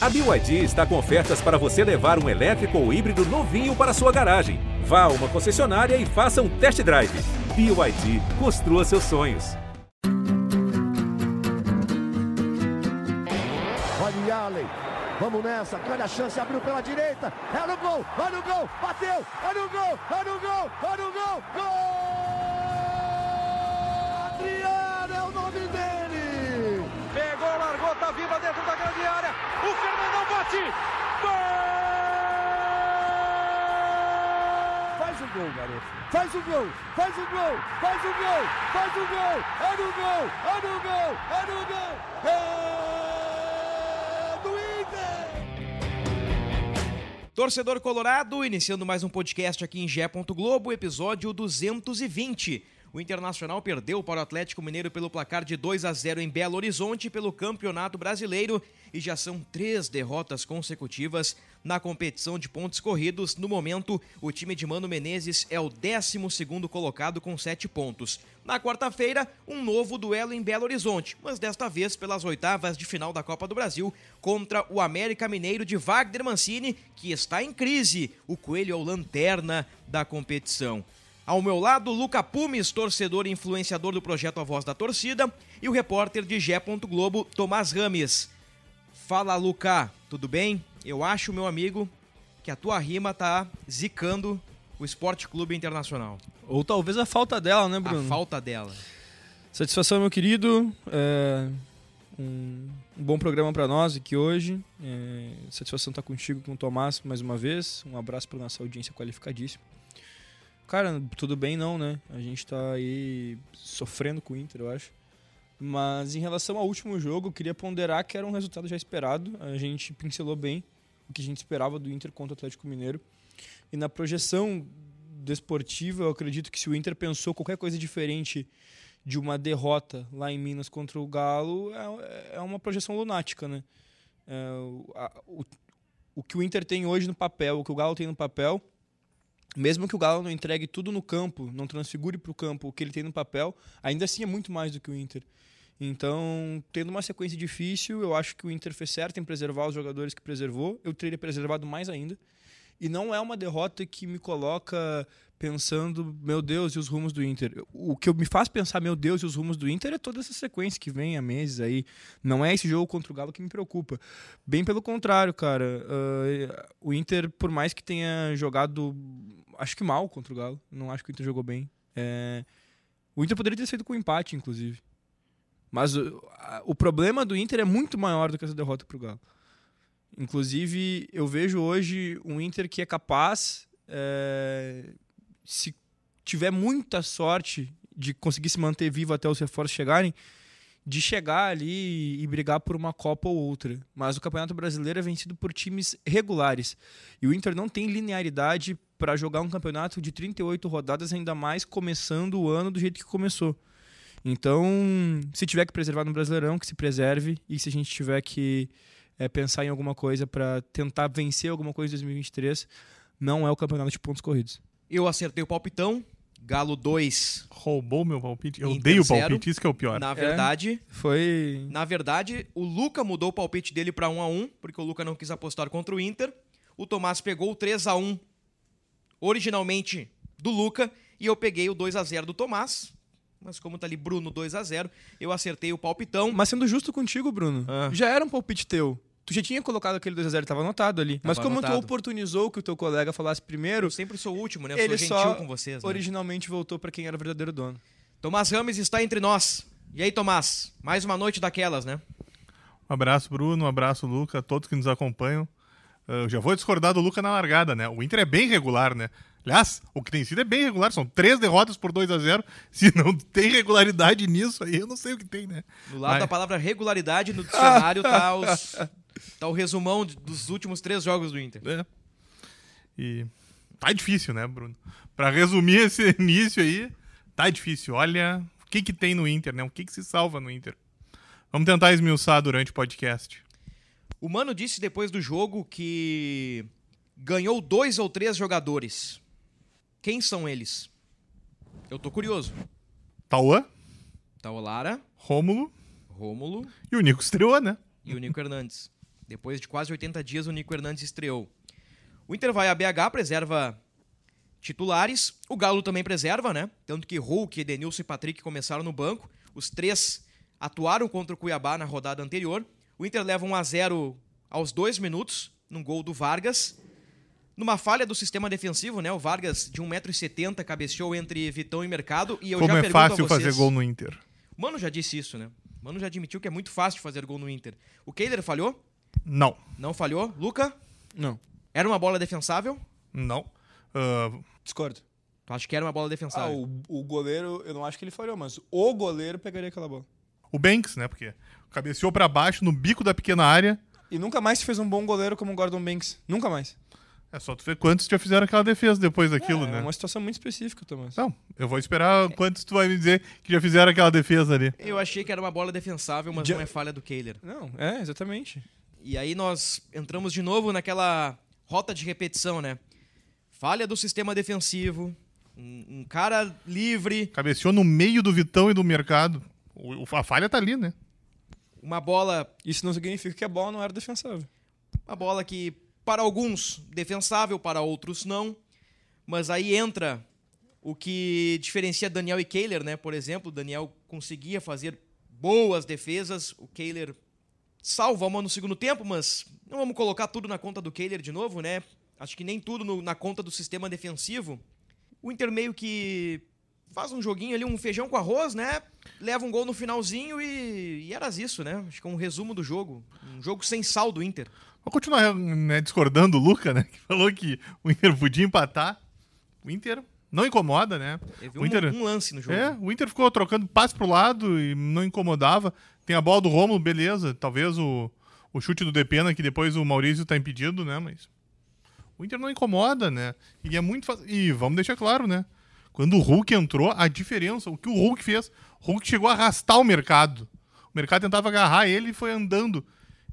A BYD está com ofertas para você levar um elétrico ou híbrido novinho para sua garagem. Vá a uma concessionária e faça um test drive. BYD, construa seus sonhos. Olha Allen, vamos nessa, olha a chance, abriu pela direita, é no gol, olha o gol, bateu, olha o gol, olha o gol, olha o gol, gol! Bate, gol! Faz o gol, garoto, faz o gol, faz o gol, faz o gol, faz o gol, é no gol, é no gol, é no gol, é do Inter! Torcedor Colorado, iniciando mais um podcast aqui em Gé. Globo, episódio 220. O Internacional perdeu para o Atlético Mineiro pelo placar de 2 a 0 em Belo Horizonte pelo Campeonato Brasileiro e já são três derrotas consecutivas na competição de pontos corridos. No momento, o time de Mano Menezes é o 12 colocado com sete pontos. Na quarta-feira, um novo duelo em Belo Horizonte, mas desta vez pelas oitavas de final da Copa do Brasil contra o América Mineiro de Wagner Mancini, que está em crise. O Coelho é o lanterna da competição. Ao meu lado, Luca Pumes, torcedor e influenciador do projeto A Voz da Torcida, e o repórter de Gé. Globo, Tomás Rames. Fala, Luca, tudo bem? Eu acho, meu amigo, que a tua rima tá zicando o Esporte Clube Internacional. Ou talvez a falta dela, né, Bruno? A falta dela. Satisfação, meu querido. É, um, bom programa para nós aqui hoje. É, satisfação estar contigo, com o Tomás, mais uma vez. Um abraço para nossa audiência qualificadíssima. Cara, tudo bem não, né? A gente tá aí sofrendo com o Inter, eu acho. Mas em relação ao último jogo, eu queria ponderar que era um resultado já esperado. A gente pincelou bem o que a gente esperava do Inter contra o Atlético Mineiro. E na projeção desportiva, eu acredito que se o Inter pensou qualquer coisa diferente de uma derrota lá em Minas contra o Galo, é, é uma projeção lunática, né? É, o, a, o, o que o Inter tem hoje no papel, o que o Galo tem no papel, mesmo que o Galo não entregue tudo no campo, não transfigure para o campo o que ele tem no papel, ainda assim é muito mais do que o Inter. Então, tendo uma sequência difícil, eu acho que o Inter fez certo em preservar os jogadores que preservou. Eu teria preservado mais ainda. E não é uma derrota que me coloca pensando, meu Deus, e os rumos do Inter. O que me faz pensar, meu Deus, e os rumos do Inter é toda essa sequência que vem há meses aí. Não é esse jogo contra o Galo que me preocupa. Bem pelo contrário, cara. Uh, o Inter, por mais que tenha jogado, acho que mal contra o Galo, não acho que o Inter jogou bem. É... O Inter poderia ter saído com empate, inclusive. Mas o, o problema do Inter é muito maior do que essa derrota para o Galo. Inclusive, eu vejo hoje um Inter que é capaz, é, se tiver muita sorte de conseguir se manter vivo até os reforços chegarem, de chegar ali e brigar por uma Copa ou outra. Mas o Campeonato Brasileiro é vencido por times regulares. E o Inter não tem linearidade para jogar um campeonato de 38 rodadas, ainda mais começando o ano do jeito que começou. Então, se tiver que preservar no Brasileirão, que se preserve. E se a gente tiver que é, pensar em alguma coisa para tentar vencer alguma coisa em 2023, não é o campeonato de pontos corridos. Eu acertei o palpitão. Galo 2. Roubou meu palpite. Eu dei o palpite, isso que é o pior. Na verdade, Foi. na verdade, o Luca mudou o palpite dele para 1 a 1, porque o Luca não quis apostar contra o Inter. O Tomás pegou o 3 a 1 originalmente do Luca e eu peguei o 2 a 0 do Tomás. Mas como tá ali Bruno 2 a 0, eu acertei o palpitão. Mas sendo justo contigo, Bruno, Ah. já era um palpite teu. Tu já tinha colocado aquele 2x0, tava anotado ali. Mas como anotado. tu oportunizou que o teu colega falasse primeiro, Eu sempre sou o último, né? Eu ele sou gentil só com vocês. Né? originalmente voltou para quem era o verdadeiro dono. Tomás Rames está entre nós. E aí, Tomás? Mais uma noite daquelas, né? Um abraço, Bruno. Um abraço, Luca. Todos que nos acompanham. Ah, Eu já vou discordar do Luca na largada, né? O Inter é bem regular, né? Aliás, o que tem sido é bem regular. São três derrotas por 2 a 0 Se não tem regularidade nisso, aí eu não sei o que tem, né? Do lado Mas- da palavra regularidade no dicionário tá, os, tá o resumão dos últimos três jogos do Inter. É. E tá difícil, né, Bruno? Pra resumir esse início aí, tá difícil. Olha o que que tem no Inter, né? O que que se salva no Inter. Vamos tentar esmiuçar durante o podcast. O Mano disse depois do jogo que ganhou dois ou três jogadores. Quem são eles? Eu tô curioso. Tauã, Tá o Lara, Rômulo Rômulo e o Nico estreou, né? e o Nico Hernandes. Depois de quase 80 dias, o Nico Hernandes estreou. O Inter vai a BH, preserva titulares. O Galo também preserva, né? Tanto que Hulk, Edenilson e Patrick começaram no banco. Os três atuaram contra o Cuiabá na rodada anterior. O Inter leva 1 a 0 aos dois minutos, num gol do Vargas. Numa falha do sistema defensivo, né? O Vargas, de 1,70m, cabeceou entre Vitão e Mercado. E eu Como já é fácil vocês- fazer gol no Inter. Mano já disse isso, né? Mano já admitiu que é muito fácil fazer gol no Inter. O Keiler falhou? Não. Não falhou. Luca? Não. Era uma bola defensável? Não. Ah, Discordo. Tu acha que era uma bola Ah, defensável? o, o goleiro, eu não acho que ele falhou, mas o goleiro pegaria aquela bola. o Banks, né? Porque cabeceou pra baixo no bico da pequena área. E nunca mais se fez um bom goleiro como o Gordon Banks. Nunca mais. É só tu ver quantos já fizeram aquela defesa depois daquilo, é né? uma situação muito específica, Thomas. Não, eu vou esperar quantos tu vai me dizer que já fizeram aquela defesa ali. Eu achei que era uma bola defensável, mas Já- não é falha do Keiler. Não, é, exatamente. E aí nós entramos de novo naquela rota de repetição, né? Falha do sistema defensivo, um, um cara livre, Cabeceou no meio do Vitão e do mercado. O- a falha tá ali, né? uma bola, Isso não significa que a bola não era defensável. uma bola que para alguns defensável, para outros não. Mas aí entra o que diferencia Daniel e Kehler, né? Por exemplo, Daniel conseguia fazer boas defesas, o Kehler salva uma no segundo tempo, mas não vamos colocar tudo na conta do Kehler de novo, né? Acho que nem tudo no- na conta do sistema defensivo. O Inter meio que faz um joguinho ali, um feijão com arroz, né? Leva um gol no finalzinho e, e era isso, né? Acho que é um resumo do jogo. Um jogo sem sal do Inter. Vou continuar né, discordando do Luca, né? Que falou que o Inter podia empatar. O Inter não incomoda, né? Teve o um, Inter, um lance no jogo. É, o Inter ficou trocando passe pro lado e não incomodava. Tem a bola do Romulo, beleza. Talvez o, o chute do Depena, que depois o Maurício tá impedido, né? Mas o Inter não incomoda, né? E é muito fácil. E vamos deixar claro, né? Quando o Hulk entrou, a diferença, o que o Hulk fez, o Hulk chegou a arrastar o mercado. O mercado tentava agarrar ele e foi andando.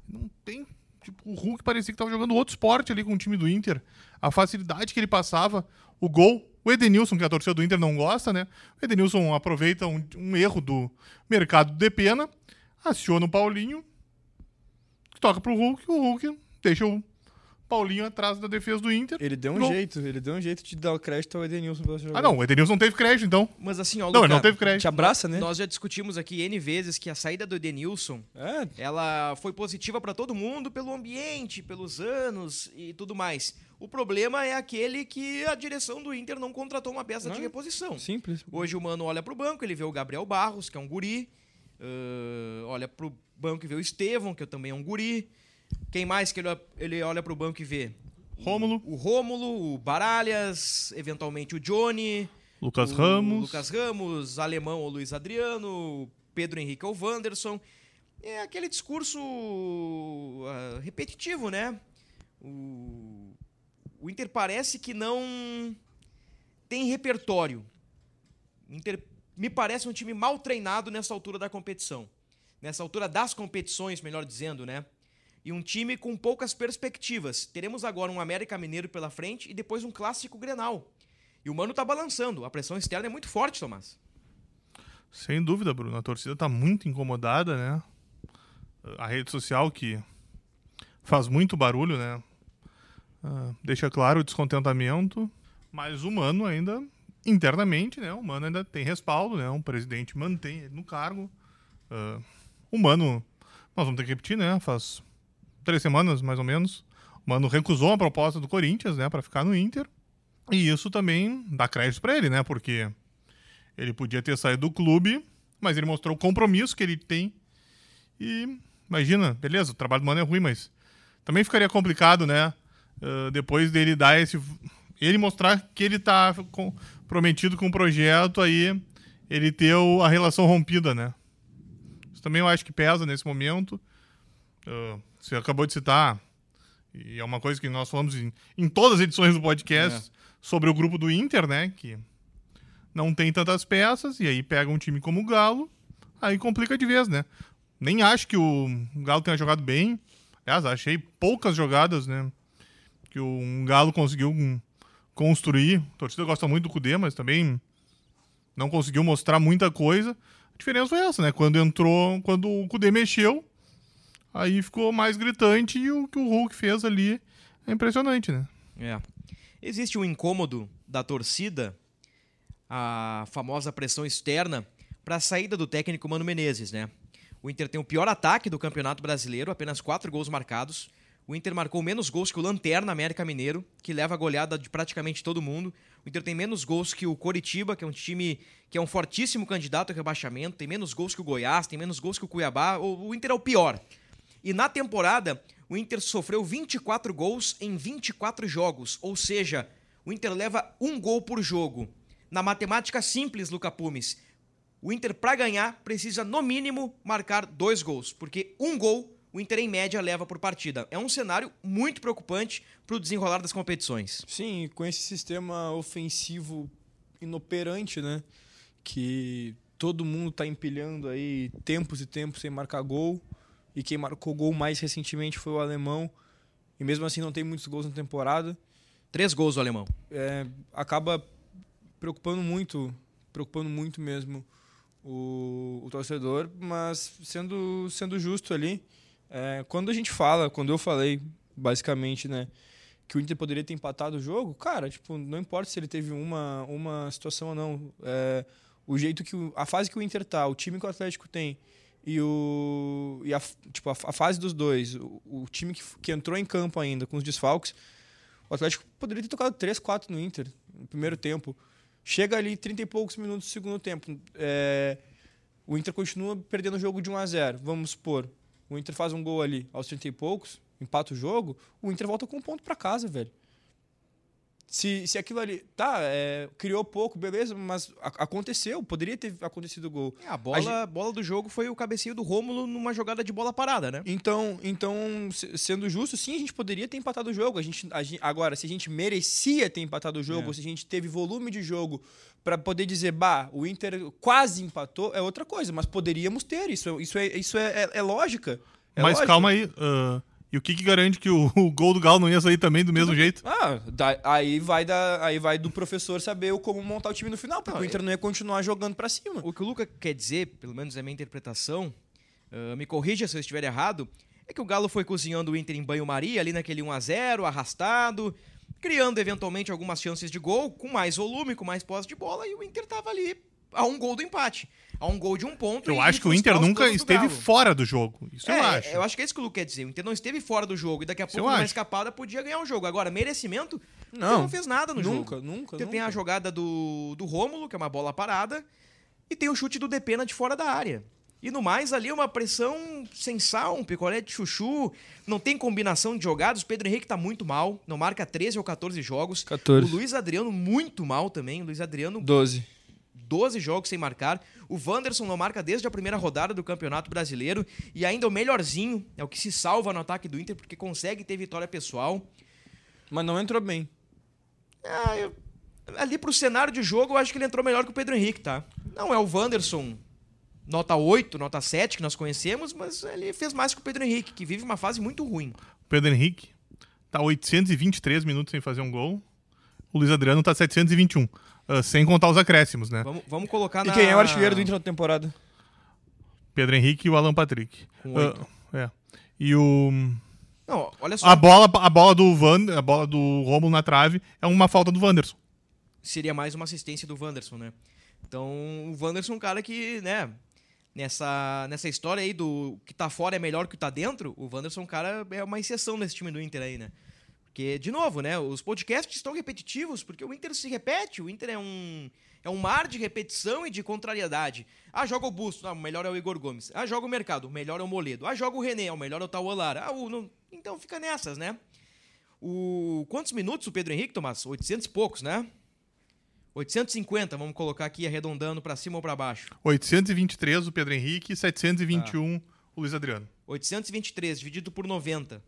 Não tem. Tipo, o Hulk parecia que tava jogando outro esporte ali com o time do Inter. A facilidade que ele passava, o gol. O Edenilson, que a torcida do Inter não gosta, né? O Edenilson aproveita um, um erro do mercado de pena, aciona o Paulinho, toca pro Hulk, o Hulk deixa o Paulinho atrás da defesa do Inter. Ele deu um Gol. jeito, ele deu um jeito de dar o crédito ao Edenilson pela jogada. Ah, não, o Edenilson não teve crédito, então. Mas assim, ó, Não, Luca, ele não teve crédito. Te abraça, né? nós já discutimos aqui N vezes que a saída do Edenilson É, ela foi positiva para todo mundo pelo ambiente, pelos anos e tudo mais. O problema é aquele que a direção do Inter não contratou uma peça de Não. reposição. simples. Hoje o Mano olha pro banco, ele vê o Gabriel Barros, que é um guri. ãh, olha pro banco e vê o Estevão, que também é um guri. Quem mais que ele, ele olha pro banco e vê? Rômulo, O Rômulo, o Baralhas, eventualmente o Johnny. Lucas o Ramos. Lucas Ramos, Alemão ou Luiz Adriano, Pedro Henrique ou Wanderson. É aquele discurso ah, repetitivo, né? O, o Inter parece que não tem repertório. O Inter me parece um time mal treinado nessa altura da competição. Nessa altura das competições, melhor dizendo, né? E um time com poucas perspectivas. Teremos agora um América Mineiro pela frente e depois um clássico Grenal. E o Mano tá balançando. A pressão externa é muito forte, Tomás. Sem dúvida, Bruno. A torcida tá muito incomodada, né? A rede social que faz muito barulho, né? Ah, deixa claro o descontentamento. Mas o Mano ainda, internamente, né? O Mano ainda tem respaldo, né? O presidente mantém ele no cargo. Ah, o Mano, nós vamos ter que repetir, né? Faz três semanas, mais ou menos. O Mano recusou a proposta do Corinthians, né? Pra ficar no Inter. E isso também dá crédito pra ele, né? Porque ele podia ter saído do clube, mas ele mostrou o compromisso que ele tem. E imagina, beleza, o trabalho do Mano é ruim, mas também ficaria complicado, né? ah, depois dele dar esse. Ele mostrar que ele tá comprometido com o projeto, aí ele ter a relação rompida, né? Isso também eu acho que pesa nesse momento. Ah, você acabou de citar, e é uma coisa que nós falamos em, em todas as edições do podcast sobre o grupo do Inter, né? Que não tem tantas peças, e aí pega um time como o Galo, aí complica de vez, né? Nem acho que o Galo tenha jogado bem. Aliás, achei poucas jogadas, né? Que o Galo conseguiu hum, construir. A torcida gosta muito do Cudê, mas também não conseguiu mostrar muita coisa. A diferença foi essa, né? Quando entrou, quando o Cudê mexeu, Aí ficou mais gritante e o que o Hulk fez ali é impressionante, né? É. Existe um incômodo da torcida, a famosa pressão externa, para a saída do técnico Mano Menezes, né? O Inter tem o pior ataque do Campeonato Brasileiro, apenas quatro gols marcados. O Inter marcou menos gols que o Lanterna América Mineiro, que leva a goleada de praticamente todo mundo. O Inter tem menos gols que o Coritiba, que é um time que é um fortíssimo candidato a rebaixamento. Tem menos gols que o Goiás, tem menos gols que o Cuiabá. O Inter é o pior. E na temporada, o Inter sofreu 24 gols em 24 jogos. Ou seja, o Inter leva um gol por jogo. Na matemática simples, Luca Pumes, o Inter, para ganhar, precisa no mínimo marcar dois gols, porque um gol o Inter, em média, leva por partida. É um cenário muito preocupante para o desenrolar das competições. Sim, com esse sistema ofensivo inoperante, né? Que todo mundo está empilhando aí tempos e tempos sem marcar gol. E quem marcou gol mais recentemente foi o alemão. E mesmo assim não tem muitos gols na temporada. Três gols o alemão. É, acaba preocupando muito, preocupando muito mesmo o, o torcedor, mas sendo, sendo justo ali, é, quando a gente fala, quando eu falei, basicamente, né, que o Inter poderia ter empatado o jogo, cara, tipo, não importa se ele teve uma, uma situação ou não. É, o jeito que. O, a fase que o Inter tá, o time que o Atlético tem e, o, e a, tipo, a, a fase dos dois, o, o, time que, que entrou em campo ainda com os desfalques, o Atlético poderia ter tocado 3, 4 no Inter no primeiro tempo. Chega ali 30 e poucos minutos do segundo tempo. É, o Inter continua perdendo o jogo de 1 a 0 Vamos supor. O Inter faz um gol ali aos 30 e poucos, empata o jogo, o Inter volta com um ponto para casa, velho. Se, se aquilo ali. Tá, é, criou pouco, beleza, mas a, aconteceu, poderia ter acontecido o gol. É, a bola, a gente... bola do jogo foi o cabecinho do Rômulo numa jogada de bola parada, né? Então, então sendo justo, sim, a gente poderia ter empatado o jogo. A gente, a gente agora, se a gente merecia ter empatado o jogo, é. se a gente teve volume de jogo para poder dizer, bah, o Inter quase empatou, é outra coisa, mas poderíamos ter. Isso, isso, é, isso é, é, é lógica. É mas lógica. calma aí. Uh e o que, que garante que o, o, gol do Galo não ia sair também do mesmo jeito? Ah, da, aí, vai da, aí vai do professor saber o, como montar o time no final, porque não, o Inter não ia continuar jogando para cima. O que o Luca quer dizer, pelo menos é a minha interpretação, uh, me corrija se eu estiver errado, é que o Galo foi cozinhando o Inter em banho-maria, ali naquele 1x0, arrastado, criando eventualmente algumas chances de gol, com mais volume, com mais posse de bola, e o Inter tava ali a um gol do empate a um gol de um ponto. Eu acho que o Inter nunca esteve fora do jogo. Isso é, eu acho. Eu acho que é isso que o Lu quer dizer. O Inter não esteve fora do jogo e daqui a pouco, numa escapada, podia ganhar o jogo. Agora, merecimento, não, não fez nada no nunca, jogo. Nunca, nunca. Tem a jogada do, do Rômulo, que é uma bola parada, e tem o chute do Depena de fora da área. E no mais, ali uma pressão sem sal, um picolé de chuchu, não tem combinação de jogadas. O Pedro Henrique tá muito mal, não marca 13 ou 14 jogos. 14. O Luiz Adriano muito mal também. O Luiz Adriano 12. 12 jogos sem marcar. O Wanderson não marca desde a primeira rodada do Campeonato Brasileiro e ainda o melhorzinho, é o que se salva no ataque do Inter porque consegue ter vitória pessoal. Mas não entrou bem. Ah, eu, ali pro cenário de jogo, eu acho que ele entrou melhor que o Pedro Henrique, tá? Não é o Wanderson nota 8, nota 7 que nós conhecemos, mas ele fez mais que o Pedro Henrique, que vive uma fase muito ruim. O Pedro Henrique tá 823 minutos sem fazer um gol. O Luiz Adriano tá 721. Uh, sem contar os acréscimos, né? Vamos, vamos colocar e na... quem é o artilheiro do Inter na temporada? Pedro Henrique e o Alan Patrick. Uh, é. E o... Não, olha só. A bola, a bola do Van, a bola do Romulo na trave é uma falta do Wanderson. Seria mais uma assistência do Wanderson, né? Então, o Wanderson é um cara que, né, nessa, nessa história aí do que tá fora é melhor que tá dentro, o Wanderson, é um cara, é uma exceção nesse time do Inter aí, né? Porque, de novo, né? Os podcasts estão repetitivos porque o Inter se repete. O Inter é um, é um mar de repetição e de contrariedade. Ah, joga o Busto, ah, o melhor é o Igor Gomes. Ah, joga o Mercado, o melhor é o Moledo. Ah, joga o René, o melhor é o Tauolar. Ah, o, no... Então fica nessas, né? O... Quantos minutos o Pedro Henrique, Tomás? 800 e poucos, né? 850, vamos colocar aqui arredondando para cima ou para baixo. 823 o Pedro Henrique e 721 ah. o Luiz Adriano. 823 dividido por 90.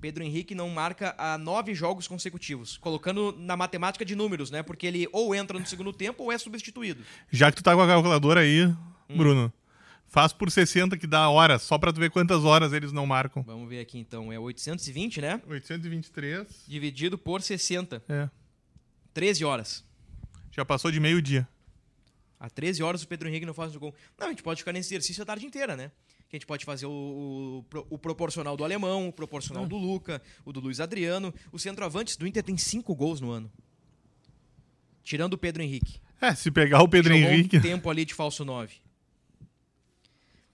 Pedro Henrique não marca há nove jogos consecutivos, colocando na matemática de números, né? Porque ele ou entra no segundo tempo ou é substituído. Já que tu tá com a calculadora aí, hum. Bruno, faz por 60 que dá horas, só para tu ver quantas horas eles não marcam. Vamos ver aqui então, é 820, né? 823. Dividido por 60. É. 13 horas. Já passou de meio-dia. Há 13 horas o Pedro Henrique não faz o gol. Não, a gente pode ficar nesse exercício a tarde inteira, né? Que a gente pode fazer o, o, o proporcional do alemão, o proporcional do Luca, o do Luiz Adriano. Os centroavantes do Inter tem cinco gols no ano. Tirando o Pedro Henrique. É, se pegar o Pedro Jogou Henrique. um tempo ali de falso 9.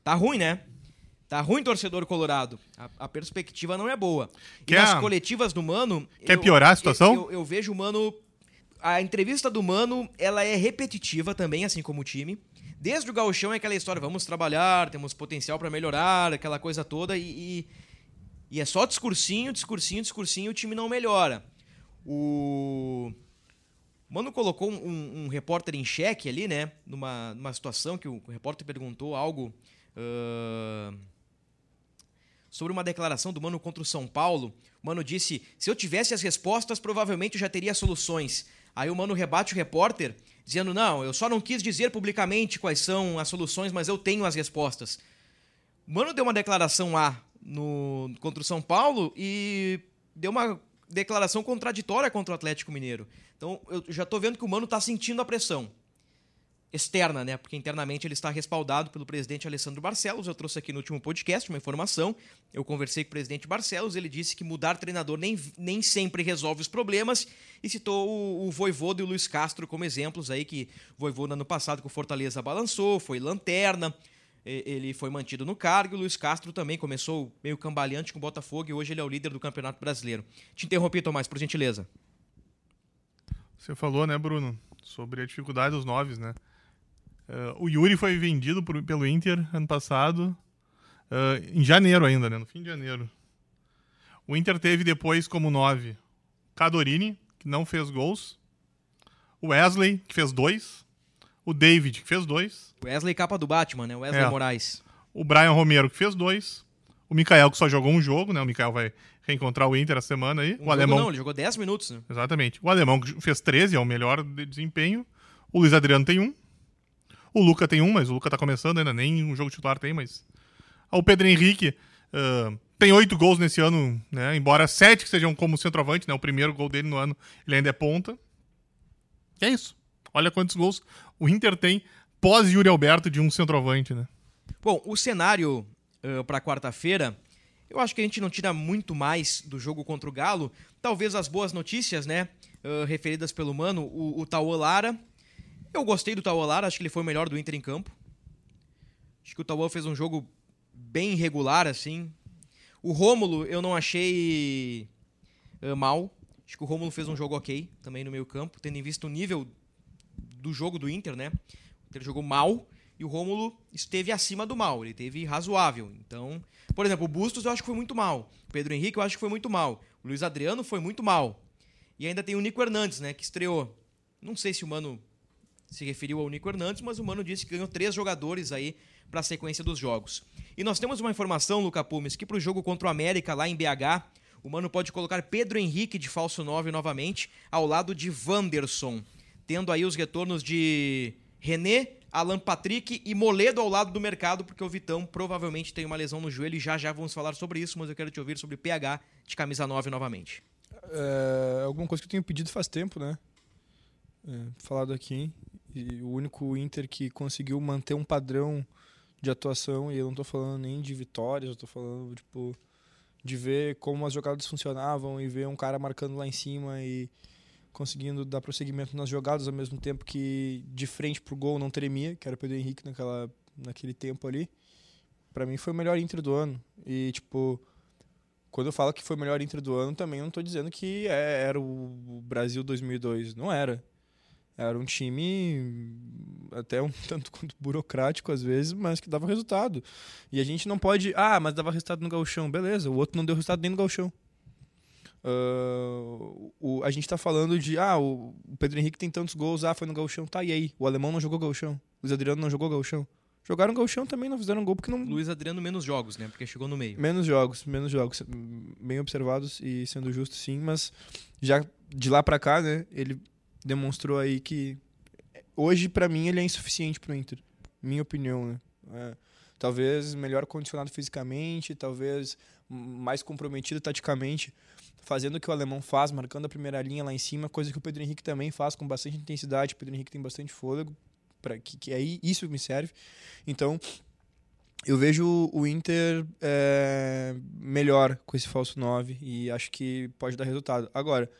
Tá ruim, né? Tá ruim, torcedor colorado. A, a perspectiva não é boa. E Quer- nas coletivas do Mano... Quer piorar a situação? Eu, eu- eu vejo o Mano... A entrevista do Mano, ela é repetitiva também, assim como o time. Desde o gauchão é aquela história, vamos trabalhar, temos potencial pra melhorar, aquela coisa toda. E, e, e é só discursinho, discursinho, discursinho, o time não melhora. O... Mano colocou um, um- repórter em xeque ali, né? Numa, numa situação que o, repórter perguntou algo ah, sobre uma declaração do Mano contra o São Paulo. O Mano disse: se eu tivesse as respostas, provavelmente eu já teria soluções. Aí o Mano rebate o repórter, dizendo: não, eu só não quis dizer publicamente quais são as soluções, mas eu tenho as respostas. O Mano deu uma declaração lá no, contra o São Paulo e deu uma declaração contraditória contra o Atlético Mineiro. Então eu já tô vendo que o Mano tá sentindo a pressão externa, né? Porque internamente ele está respaldado pelo presidente Alessandro Barcelos. Eu trouxe aqui no último podcast uma informação. Eu conversei com o presidente Barcelos, ele disse que mudar treinador nem, nem sempre resolve os problemas e citou o, o Voivoda e o Luiz Castro como exemplos aí que Voivoda ano passado com o Fortaleza balançou, foi lanterna, ele foi mantido no cargo o Luiz Castro também começou meio cambaleante com o Botafogo e hoje ele é o líder do Campeonato Brasileiro. Te interrompi, Tomás, por gentileza. Você falou, né, Bruno, sobre a dificuldade dos noves, né? Eh, o Yuri foi vendido por- pelo Inter ano passado, eh, em janeiro ainda, né? No fim de janeiro. O Inter teve depois como nove Cadorini, que não fez gols. O Wesley, que fez dois. O David, que fez dois. Wesley capa do Batman, né? Wesley É. Moraes. O Brian Romero, que fez dois. O Mikael, que só jogou um jogo, né? O Mikael vai reencontrar o Inter a semana aí. Um o alemão. Não, ele jogou 10 minutos, né? Exatamente. O alemão que fez 13, é o melhor de desempenho. O Luiz Adriano tem um. O Luca tem um, mas o Luca tá começando ainda, nem um jogo titular tem, mas. O Pedro Henrique ah, tem oito gols nesse ano, né? Embora sete que sejam como centroavante, né? O primeiro gol dele no ano, ele ainda é ponta. E é isso. Olha quantos gols o Inter tem pós Yuri Alberto de um centroavante, né? Bom, o cenário para quarta-feira, eu acho que a gente não tira muito mais do jogo contra o Galo. Talvez as boas notícias, né? ah, referidas pelo Mano, o, o Tauô Lara. Eu gostei do Tauô Lara, acho que ele foi o melhor do Inter em campo. Acho que o Tauô fez um jogo bem irregular, assim. O Rômulo, eu não achei ah, mal. Acho que o Rômulo fez um jogo ok também no meio campo, tendo em vista o nível do jogo do Inter, né? O Inter jogou mal e o Rômulo esteve acima do mal, ele teve razoável. Então, por exemplo, o Bustos eu acho que foi muito mal. O Pedro Henrique eu acho que foi muito mal. O Luiz Adriano foi muito mal. E ainda tem o Nico Hernandes, né, que estreou. Não sei se o Mano se referiu ao Nico Hernandes, mas o Mano disse que ganhou três jogadores aí para a sequência dos jogos. E nós temos uma informação, Luca Pumes, que para o jogo contra o América lá em BH, o Mano pode colocar Pedro Henrique de falso 9 novamente, ao lado de Wanderson, tendo aí os retornos de René, Alan Patrick e Moledo ao lado do mercado, porque o Vitão provavelmente tem uma lesão no joelho e já já vamos falar sobre isso, mas eu quero te ouvir sobre PH de camisa 9 novamente. É alguma coisa que eu tenho pedido faz tempo, né? É, falado aqui. E o único Inter que conseguiu manter um padrão de atuação, e eu não tô falando nem de vitórias, eu tô falando, tipo, de ver como as jogadas funcionavam e ver um cara marcando lá em cima e conseguindo dar prosseguimento nas jogadas ao mesmo tempo que de frente pro gol não tremia, que era o Pedro Henrique naquela, naquele tempo ali. Pra mim foi o melhor Inter do ano. E, tipo, quando eu falo que foi o melhor Inter do ano, também não tô dizendo que é- era o Brasil 2002. Não era. Era um time até um tanto quanto burocrático às vezes, mas que dava resultado. E a gente não pode. Ah, mas dava resultado no Gauchão. Beleza, o outro não deu resultado nem no Gauchão. Ah, o, a gente tá falando de. Ah, o Pedro Henrique tem tantos gols. Ah, foi no Gauchão. Tá, e aí? O alemão não jogou Gauchão. O Luiz Adriano não jogou Gauchão. Jogaram Gauchão também, não fizeram gol porque não. Luiz Adriano menos jogos, né? Porque chegou no meio. Menos jogos, menos jogos. Bem observados e sendo justo, sim, mas já de lá pra cá, né, ele demonstrou aí que hoje, pra mim, ele é insuficiente pro Inter. Minha opinião, né? É, talvez melhor condicionado fisicamente, talvez mais comprometido taticamente, fazendo o que o alemão faz, marcando a primeira linha lá em cima, coisa que o Pedro Henrique também faz com bastante intensidade. O Pedro Henrique tem bastante fôlego, para que, que aí isso me serve. Então, Eu vejo o Inter é, melhor com esse falso 9 e acho que pode dar resultado. Agora,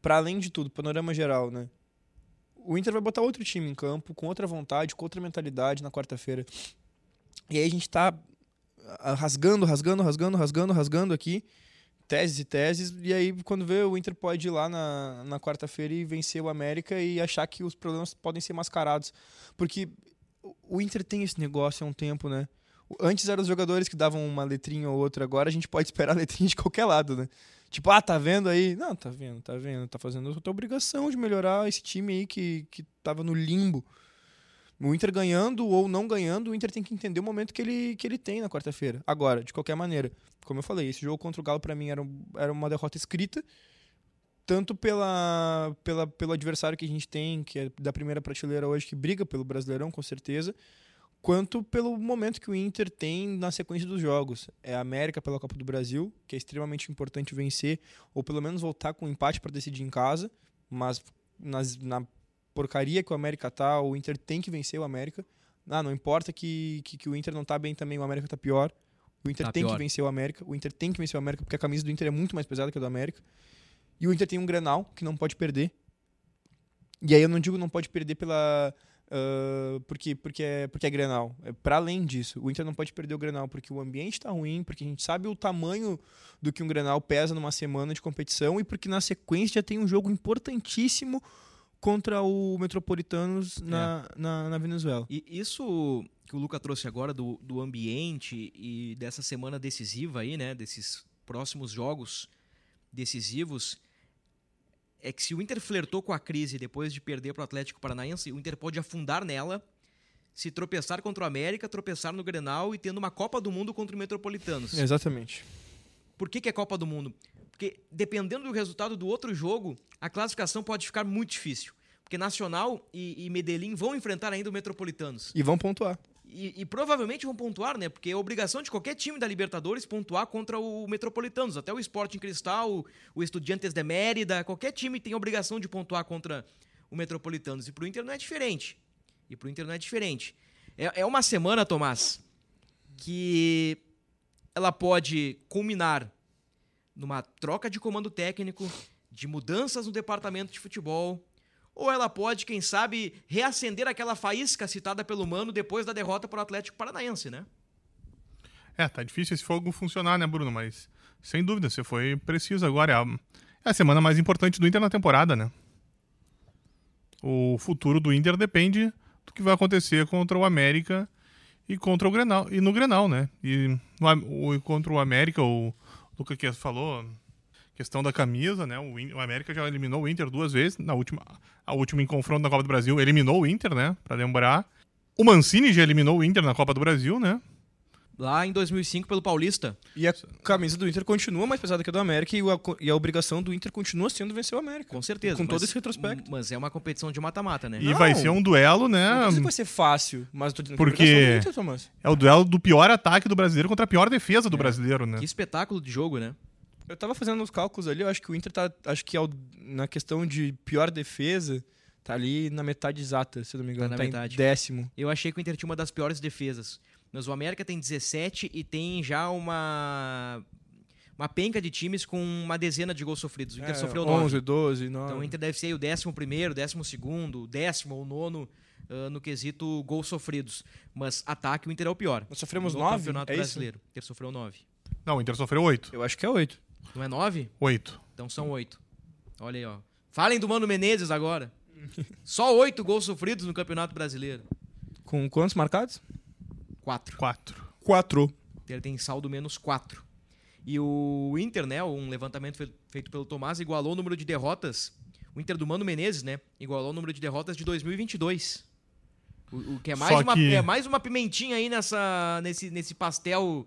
para além de tudo, panorama geral, né? O Inter vai botar outro time em campo, com outra vontade, com outra mentalidade na quarta-feira. E aí a gente tá ah, rasgando, rasgando, rasgando, rasgando, rasgando aqui, teses e teses, e aí quando vê o Inter pode ir lá na, na quarta-feira e vencer o América e achar que os problemas podem ser mascarados. Porque o Inter tem esse negócio há um tempo, né? Antes eram os jogadores que davam uma letrinha ou outra, agora a gente pode esperar letrinha de qualquer lado, né? Tipo, ah, tá vendo aí? Não, tá vendo, tá vendo. Tá fazendo a tua obrigação de melhorar esse time aí que, que tava no limbo. O Inter ganhando ou não ganhando, o Inter tem que entender o momento que ele, que ele tem na quarta-feira. Agora, de qualquer maneira, como eu falei, esse jogo contra o Galo para mim era, era uma derrota escrita, tanto pela, pela, pelo adversário que a gente tem, que é da primeira prateleira hoje, que briga pelo Brasileirão, com certeza, quanto pelo momento que o Inter tem na sequência dos jogos. É a América pela Copa do Brasil, que é extremamente importante vencer, ou pelo menos voltar com um empate para decidir em casa, mas nas, na porcaria que o América tá, o Inter tem que vencer o América. Ah, não importa que, que, que o Inter não tá bem também, o América tá pior. O Inter Tá tem pior. que vencer o América. O Inter tem que vencer o América, porque a camisa do Inter é muito mais pesada que a do América. E o Inter tem um Grenal que não pode perder. E aí eu não digo não pode perder pela. Ah, porque, porque, é, porque é Grenal. É para além disso. O Inter não pode perder o Grenal porque o ambiente tá ruim, porque a gente sabe o tamanho do que um Grenal pesa numa semana de competição e porque na sequência já tem um jogo importantíssimo contra o Metropolitanos na, na, na Venezuela. E isso que o Luca trouxe agora do, do ambiente e dessa semana decisiva aí, né? Desses próximos jogos decisivos. É que se o Inter flertou com a crise depois de perder para o Atlético Paranaense, o Inter pode afundar nela, se tropeçar contra o América, tropeçar no Grenal e tendo uma Copa do Mundo contra o Metropolitanos. Exatamente. Por que, que é Copa do Mundo? Porque dependendo do resultado do outro jogo, a classificação pode ficar muito difícil. Porque Nacional e, e Medellín vão enfrentar ainda o Metropolitanos. E vão pontuar. E, e provavelmente vão pontuar, né? Porque é obrigação de qualquer time da Libertadores pontuar contra o Metropolitanos. Até o Sporting Cristal, o Estudiantes de Mérida, qualquer time tem obrigação de pontuar contra o Metropolitanos. E pro Inter não é diferente. E pro Inter não é diferente. É, é uma semana, Tomás, que ela pode culminar numa troca de comando técnico, de mudanças no departamento de futebol, ou ela pode, quem sabe, reacender aquela faísca citada pelo Mano depois da derrota para o Atlético Paranaense, né? É, tá difícil esse fogo funcionar, né, Bruno? Mas, sem dúvida, você foi preciso agora. É a, semana mais importante do Inter na temporada, né? O futuro do Inter depende do que vai acontecer contra o América e contra o Grenal. E no Grenal, né? E no o, contra o América, o Luca que falou, questão da camisa, né? O, o América já eliminou o Inter duas vezes. Na última, a última em confronto na Copa do Brasil, eliminou o Inter, né? Pra lembrar. O Mancini já eliminou o Inter na Copa do Brasil, né? Lá em 2005 pelo Paulista. E a camisa do Inter continua mais pesada que a do América e a, e a obrigação do Inter continua sendo vencer o América. Com certeza. Com todo mas- esse retrospecto. Mas é uma competição de mata-mata, né? E Não. vai ser um duelo, né? Não que vai ser fácil, mas tô dizendo Porque- que é Inter. É o duelo do pior ataque do brasileiro contra a pior defesa do brasileiro, né? Que espetáculo de jogo, né? Eu tava fazendo os cálculos ali, eu acho que o Inter tá. Acho que ao- na questão de pior defesa, tá ali na metade exata, se eu não me engano. na Tá, metade. em décimo. Eu achei que o Inter tinha uma das piores defesas. Mas o América tem 17 e tem já uma uma penca de times com uma dezena de gols sofridos. O Inter É, sofreu 9. 11, 12, 9. Então o Inter deve ser o décimo primeiro, décimo segundo, décimo ou nono ah, no quesito gols sofridos. Mas ataque o Inter é o pior. Nós sofremos no 9? Campeonato É isso? Brasileiro. O Inter sofreu 9. Não, o Inter sofreu oito. Eu acho que é 8. Não é 9? Oito. Então são 8. Olha aí, ó. Falem do Mano Menezes agora. Só 8 gols sofridos no Campeonato Brasileiro. Com quantos marcados? 4. Quatro. 4. Ele tem saldo menos 4. E o Inter, né, um levantamento fe- feito pelo Tomás, igualou o número de derrotas. O Inter do Mano Menezes, né, igualou o número de derrotas de 2022. O, o que é mais, Só uma, que- é mais uma pimentinha aí nessa, nesse, nesse pastel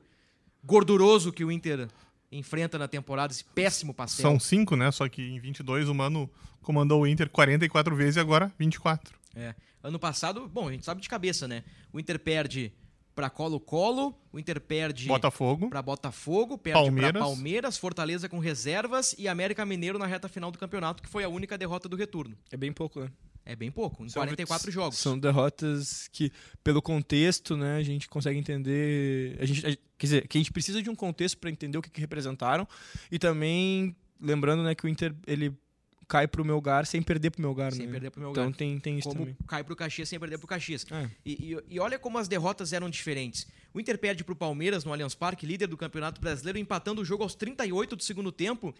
gorduroso que o Inter enfrenta na temporada, esse péssimo pastel. São cinco, né? Só que em 22 o Mano comandou o Inter 44 vezes e agora 24. É. Ano passado, bom, a gente sabe de cabeça, né? O Inter perde pra Colo-Colo, o Inter perde Botafogo. pra Botafogo, perde Palmeiras. pra Palmeiras, Fortaleza com reservas e América Mineiro na reta final do campeonato, que foi a única derrota do retorno. É bem pouco, né? É bem pouco, em São 44 vit- jogos. São derrotas que, pelo contexto, né, a gente consegue entender. A gente, a- quer dizer, que a gente precisa de um contexto para entender o que, que representaram. E também, lembrando né, que o Inter ele cai pro meu lugar sem perder pro meu lugar. Sem né? perder pro meu Então lugar. tem, tem isso como também. cai pro Caxias sem perder pro Caxias. É. E, e- e olha como as derrotas eram diferentes. O Inter perde pro Palmeiras no Allianz Parque, líder do Campeonato Brasileiro, empatando o jogo aos 38 do segundo tempo.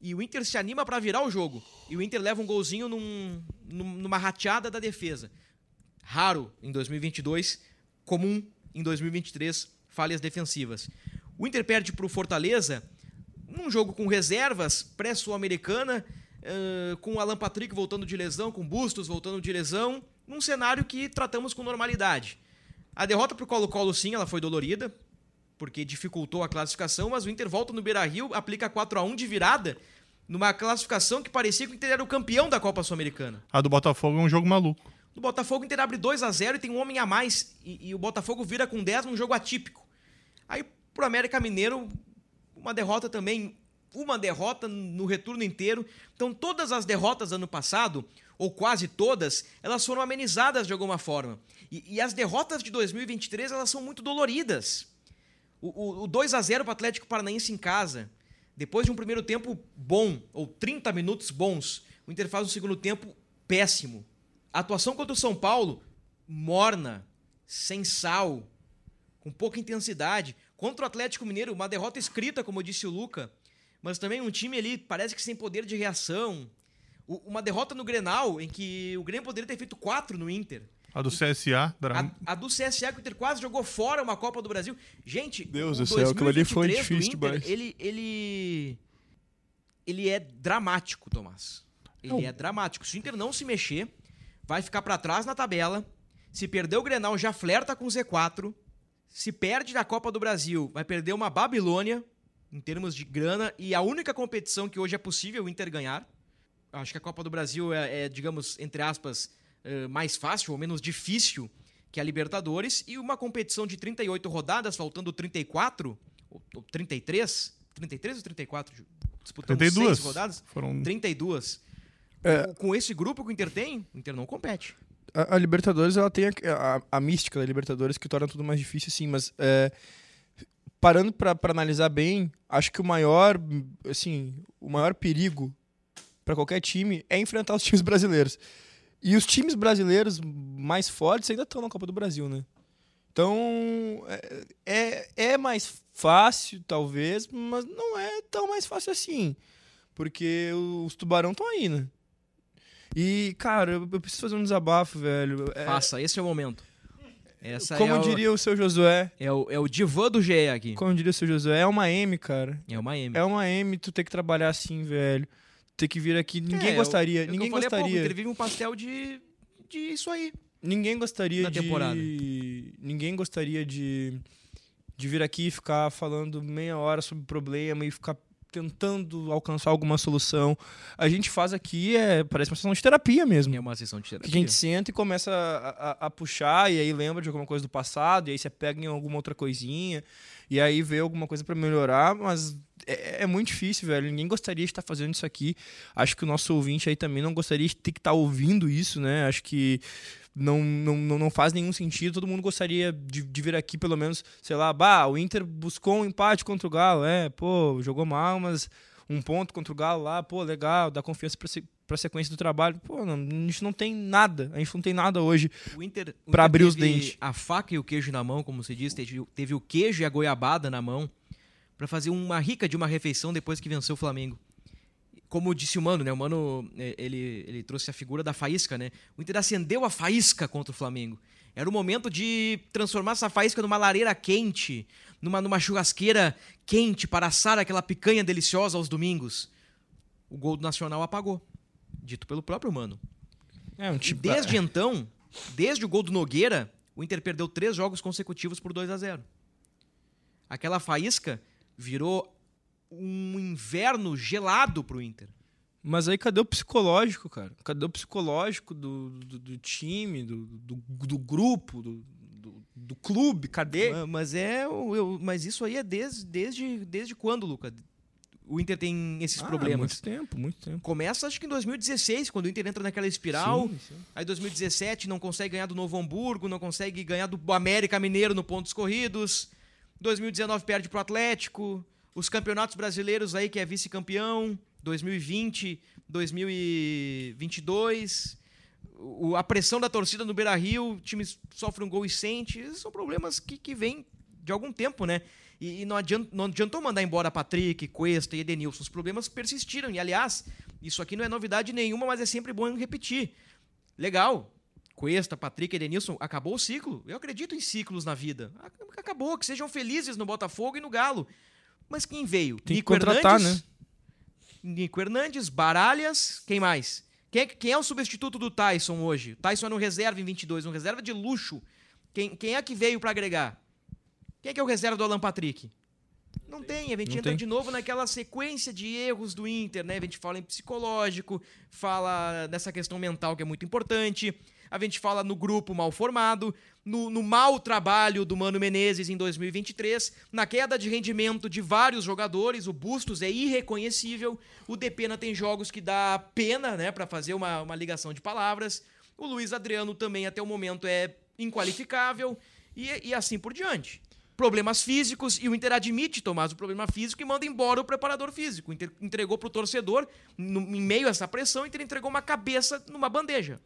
E o Inter se anima pra virar o jogo. E o Inter leva um golzinho num- num- numa rateada da defesa. Raro em 2022, comum em 2023, falhas defensivas. O Inter perde pro Fortaleza num jogo com reservas, pré-sul-americana, eh, com o Alan Patrick voltando de lesão, com Bustos voltando de lesão, num cenário que tratamos com normalidade. A derrota pro Colo-Colo, sim, ela foi dolorida, porque dificultou a classificação, mas o Inter volta no Beira-Rio, aplica 4 a 1 de virada, numa classificação que parecia que o Inter era o campeão da Copa Sul-Americana. A do Botafogo é um jogo maluco. No Botafogo, o Inter abre 2 a 0 e tem um homem a mais. E, e o Botafogo vira com 10 num jogo atípico. Aí, pro América Mineiro, uma derrota também. Uma derrota no retorno inteiro. Então, todas as derrotas ano passado, ou quase todas, elas foram amenizadas de alguma forma. E, e as derrotas de 2023, elas são muito doloridas. O, o, o 2 a 0 para o Atlético Paranaense em casa, depois de um primeiro tempo bom, ou 30 minutos bons, o Inter faz um segundo tempo péssimo. A atuação contra o São Paulo, morna, sem sal, com pouca intensidade. Contra o Atlético Mineiro, uma derrota escrita, como disse o Luca, mas também um time ali parece que sem poder de reação. O- Uma derrota no Grenal, em que o Grêmio poderia ter feito quatro no Inter. A do CSA, dra- A, a do CSA que o Inter quase jogou fora uma Copa do Brasil. Gente, Deus o do céu, aquilo ali foi 2023 do difícil Inter, demais. Ele, ele, ele é dramático, Tomás. Ele Não. é dramático. Se o Inter não se mexer, vai ficar pra trás na tabela. Se perder o Grenal, já flerta com o Z4. Se perde na Copa do Brasil, vai perder uma Babilônia em termos de grana e a única competição que hoje é possível o Inter ganhar. Acho que a Copa do Brasil é, é, digamos, entre aspas, eh, mais fácil ou menos difícil que a Libertadores e uma competição de 38 rodadas, faltando 34 ou, ou 33, 33 ou 34? Disputando 32. seis rodadas? Foram 32. É. Com- Com esse grupo que o Inter tem, o Inter não compete. A, a Libertadores, ela tem a, a- a mística da Libertadores que torna tudo mais difícil, sim, mas é, parando pra analisar bem, acho que o maior, assim, o maior perigo pra qualquer time é enfrentar os times brasileiros. E os times brasileiros mais fortes ainda estão na Copa do Brasil, né? Então, é, é, é mais fácil, talvez, mas não é tão mais fácil assim. Porque os tubarão estão aí, né? E, cara, eu, eu preciso fazer um desabafo, velho. É, Faça, esse é o momento. Essa como é, o, diria o seu Josué, é, o, é o divã do GE aqui. como diria o seu Josué, é uma M, cara. É uma M. É uma M, tu ter que trabalhar assim, velho. Ter que vir aqui. Ninguém É, gostaria. é que ninguém eu há pouco, gostaria. Inter vive um pastel de, de isso aí. Ninguém gostaria na de. temporada. Ninguém gostaria de, de vir aqui e ficar falando meia hora sobre problema e ficar tentando alcançar alguma solução. A gente faz aqui, é, parece uma sessão de terapia mesmo. É uma sessão de Que terapia. a gente senta e começa a, a- a puxar, e aí lembra de alguma coisa do passado, e aí você pega em alguma outra coisinha, e aí vê alguma coisa pra melhorar, mas é, é muito difícil, velho. Ninguém gostaria de estar fazendo isso aqui. Acho que o nosso ouvinte aí também não gostaria de ter que estar ouvindo isso, né? Acho que não, não, não, faz nenhum sentido. Todo mundo gostaria de, de vir aqui, pelo menos, sei lá, bah, o Inter buscou um empate contra o Galo, é, pô, jogou mal, mas um ponto contra o Galo lá, pô, legal, dá confiança pra, se, pra sequência do trabalho. Pô, não, a gente não tem nada, a gente não tem nada hoje. O Inter, o Pra Inter abrir os dentes. A faca e o queijo na mão, como se diz, teve, teve o queijo e a goiabada na mão pra fazer uma rica de uma refeição depois que venceu o Flamengo. Como disse o Mano, né? O Mano, eh, ele, ele trouxe a figura da faísca, né? O Inter acendeu a faísca contra o Flamengo. Era o momento de transformar essa faísca numa lareira quente, numa, numa churrasqueira quente para assar aquela picanha deliciosa aos domingos. O gol do Nacional apagou. Dito pelo próprio Mano. É um tipo. desde então, desde o gol do Nogueira, o Inter perdeu três jogos consecutivos por 2 a 0 Aquela faísca virou um inverno gelado pro Inter. Mas aí cadê o psicológico, cara? Cadê o psicológico do, do, do time, do, do, do grupo, do, do, do clube? Cadê? Ma- Mas é, o- eu- mas isso aí é desde, desde, desde quando, Luca? o Inter tem esses Ah, problemas? Muito tempo, muito tempo. Começa acho que em 2016, quando o Inter entra naquela espiral. Sim, sim. Aí 2017 não consegue ganhar do Novo Hamburgo, não consegue ganhar do América Mineiro no pontos corridos. 2019 perde pro Atlético. Os campeonatos brasileiros aí que é vice-campeão, 2020, 2022. O, a pressão da torcida no Beira-Rio, o time sofre um gol e sente. São problemas que, que vêm de algum tempo, né? E, e não, não adiantou mandar embora Patrick, Cuesta e Edenilson. Os problemas persistiram. E, aliás, isso aqui não é novidade nenhuma, mas é sempre bom repetir. Legal. Cuesta, Patrick, Edenilson, acabou o ciclo. Eu acredito em ciclos na vida. Acabou, que sejam felizes no Botafogo e no Galo. Mas quem veio? Tem que Nico contratar, Hernandes, né? Nico Hernandes, Baralhas, quem mais? Quem é, quem é o substituto do Tyson hoje? O Tyson é no reserva em 22, um reserva de luxo. Quem, quem é que veio para agregar? Quem é que é o reserva do Alan Patrick? Não tem, a gente Não entra tem. de novo naquela sequência de erros do Inter, né? A gente fala em psicológico, fala nessa questão mental que é muito importante, a gente fala no grupo mal formado, no, no mau trabalho do Mano Menezes em 2023, na queda de rendimento de vários jogadores, o Bustos é irreconhecível, o Depena tem jogos que dá pena, né, para fazer uma, uma ligação de palavras, o Luiz Adriano também até o momento é inqualificável, e, e assim por diante problemas físicos e o Inter admite, Tomás, o problema físico e manda embora o preparador físico. O Inter entregou pro torcedor, no- em meio a essa pressão, o Inter entregou uma cabeça numa bandeja.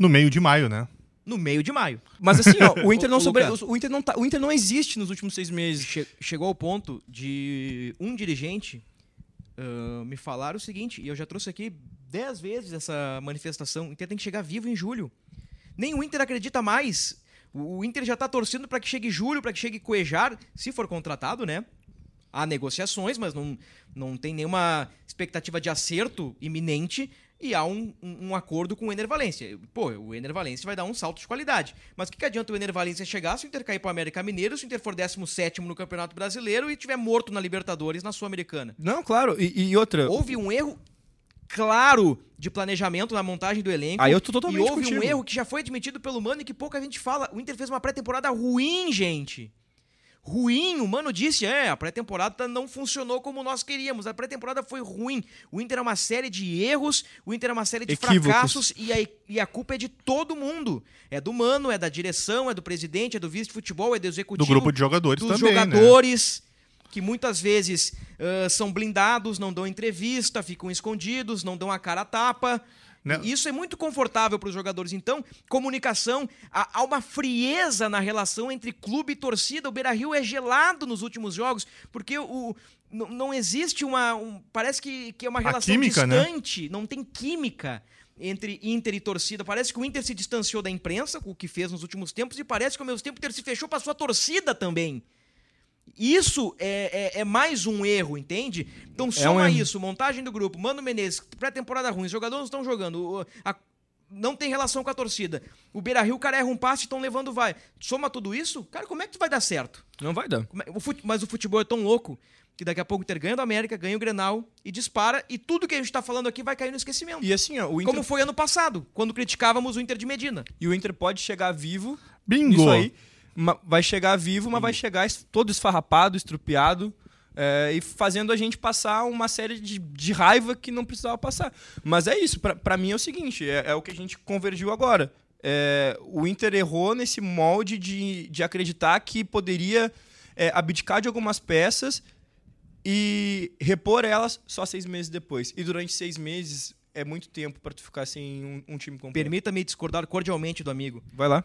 No meio de maio, né? No meio de maio. Mas assim, ó, o Inter não sobre... O Inter não tá... o Inter não existe nos últimos seis meses. Che- chegou ao ponto de um dirigente ah, me falar o seguinte, e eu já trouxe aqui dez vezes essa manifestação, o Inter tem que chegar vivo em julho. Nem o Inter acredita mais. O Inter já tá torcendo para que chegue julho, para que chegue Cuejar, se for contratado, né? Há negociações, mas não, não tem nenhuma expectativa de acerto iminente e há um, um, um acordo com o Ener Valência. Pô, o Ener Valência vai dar um salto de qualidade. Mas o que, que adianta o Ener Valência chegar se o Inter cair para o América Mineiro, se o Inter for 17 no Campeonato Brasileiro e tiver morto na Libertadores, na Sul-Americana? Não, claro. E, e outra... Houve um erro claro de planejamento na montagem do elenco. Aí eu tô totalmente E houve contigo. um erro que já foi admitido pelo Mano e que pouca gente fala. O Inter fez uma pré-temporada ruim, gente. Ruim, o Mano disse, é, a pré-temporada não funcionou como nós queríamos, a pré-temporada foi ruim. O Inter é uma série de erros, o Inter é uma série de Equívocos. fracassos e a, e a culpa é de todo mundo. É do Mano, é da direção, é do presidente, é do vice de futebol, é do executivo. Do grupo de jogadores dos também, né? jogadores que muitas vezes ah, são blindados, não dão entrevista, ficam escondidos, não dão a cara a tapa. Né? Isso é muito confortável para os jogadores. Então, comunicação, há, uma frieza na relação entre clube e torcida. O Beira Rio é gelado nos últimos jogos, porque o, não, não existe uma. um- parece que, que é uma relação química, né? distante, não tem química entre Inter e torcida. Parece que o Inter se distanciou da imprensa, com o que fez nos últimos tempos, e parece que ao mesmo tempo o Inter se fechou para sua torcida também. Isso é, é- é mais um erro, entende? Então soma um erro. isso, montagem do grupo, Mano Menezes, pré-temporada ruim, os jogadores não estão jogando, a- não tem relação com a torcida. O Beira Rio, o cara erra um passe e estão levando vai. Soma tudo isso, cara, como é que vai dar certo? Não vai dar. Como é- o fute- mas o futebol é tão louco que daqui a pouco o Inter ganha do América, ganha o Grenal e dispara, e tudo que a gente tá falando aqui vai cair no esquecimento. E assim, ó, o Inter... Como foi ano passado, quando criticávamos o Inter de Medina. E o Inter pode chegar vivo Bingo! nisso aí. Vai chegar vivo, mas vai chegar es- todo esfarrapado, estrupiado. é, e fazendo a gente passar uma série de, de raiva que não precisava passar. Mas é isso, pra mim é o seguinte: é, é o que a gente convergiu agora. É, o Inter errou nesse molde de, de acreditar que poderia é, abdicar de algumas peças e repor elas só seis meses depois. E durante seis meses é muito tempo para tu ficar sem um, um time completo. Permita-me discordar cordialmente do amigo. Vai lá.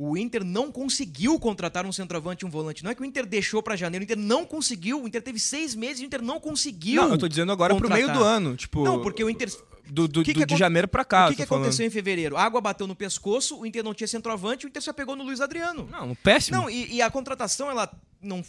O Inter não conseguiu contratar um centroavante e um volante. Não é que o Inter deixou pra janeiro, o Inter não conseguiu. O Inter teve seis meses e o Inter não conseguiu. Não, eu tô dizendo agora pro contratar. meio do ano. Tipo, Não, porque o Inter. do, do, que do- que de janeiro pra cá. o que, que aconteceu em fevereiro? A água bateu no pescoço, o Inter não tinha centroavante, o Inter se apegou no Luiz Adriano. Não, péssimo. Não, e, e a contratação, ela não.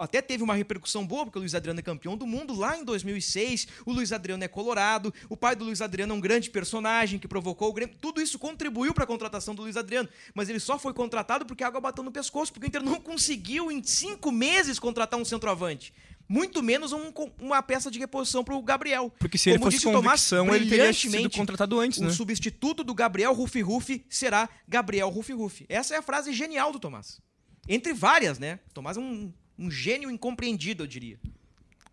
Até teve uma repercussão boa, porque o Luiz Adriano é campeão do mundo lá em 2006. O Luiz Adriano é colorado. O pai do Luiz Adriano é um grande personagem que provocou o Grêmio. Tudo isso contribuiu para a contratação do Luiz Adriano. Mas ele só foi contratado porque a água bateu no pescoço, porque o Inter não conseguiu em cinco meses contratar um centroavante. Muito menos um- uma peça de reposição para o Gabriel. Porque se ele Como fosse disse o Tomás, convicção, ele teria sido contratado antes, o né? substituto do Gabriel Rufi Rufi será Gabriel Rufi Rufi. Essa é a frase genial do Tomás. Entre várias, né? O Tomás é um, um gênio incompreendido, eu diria.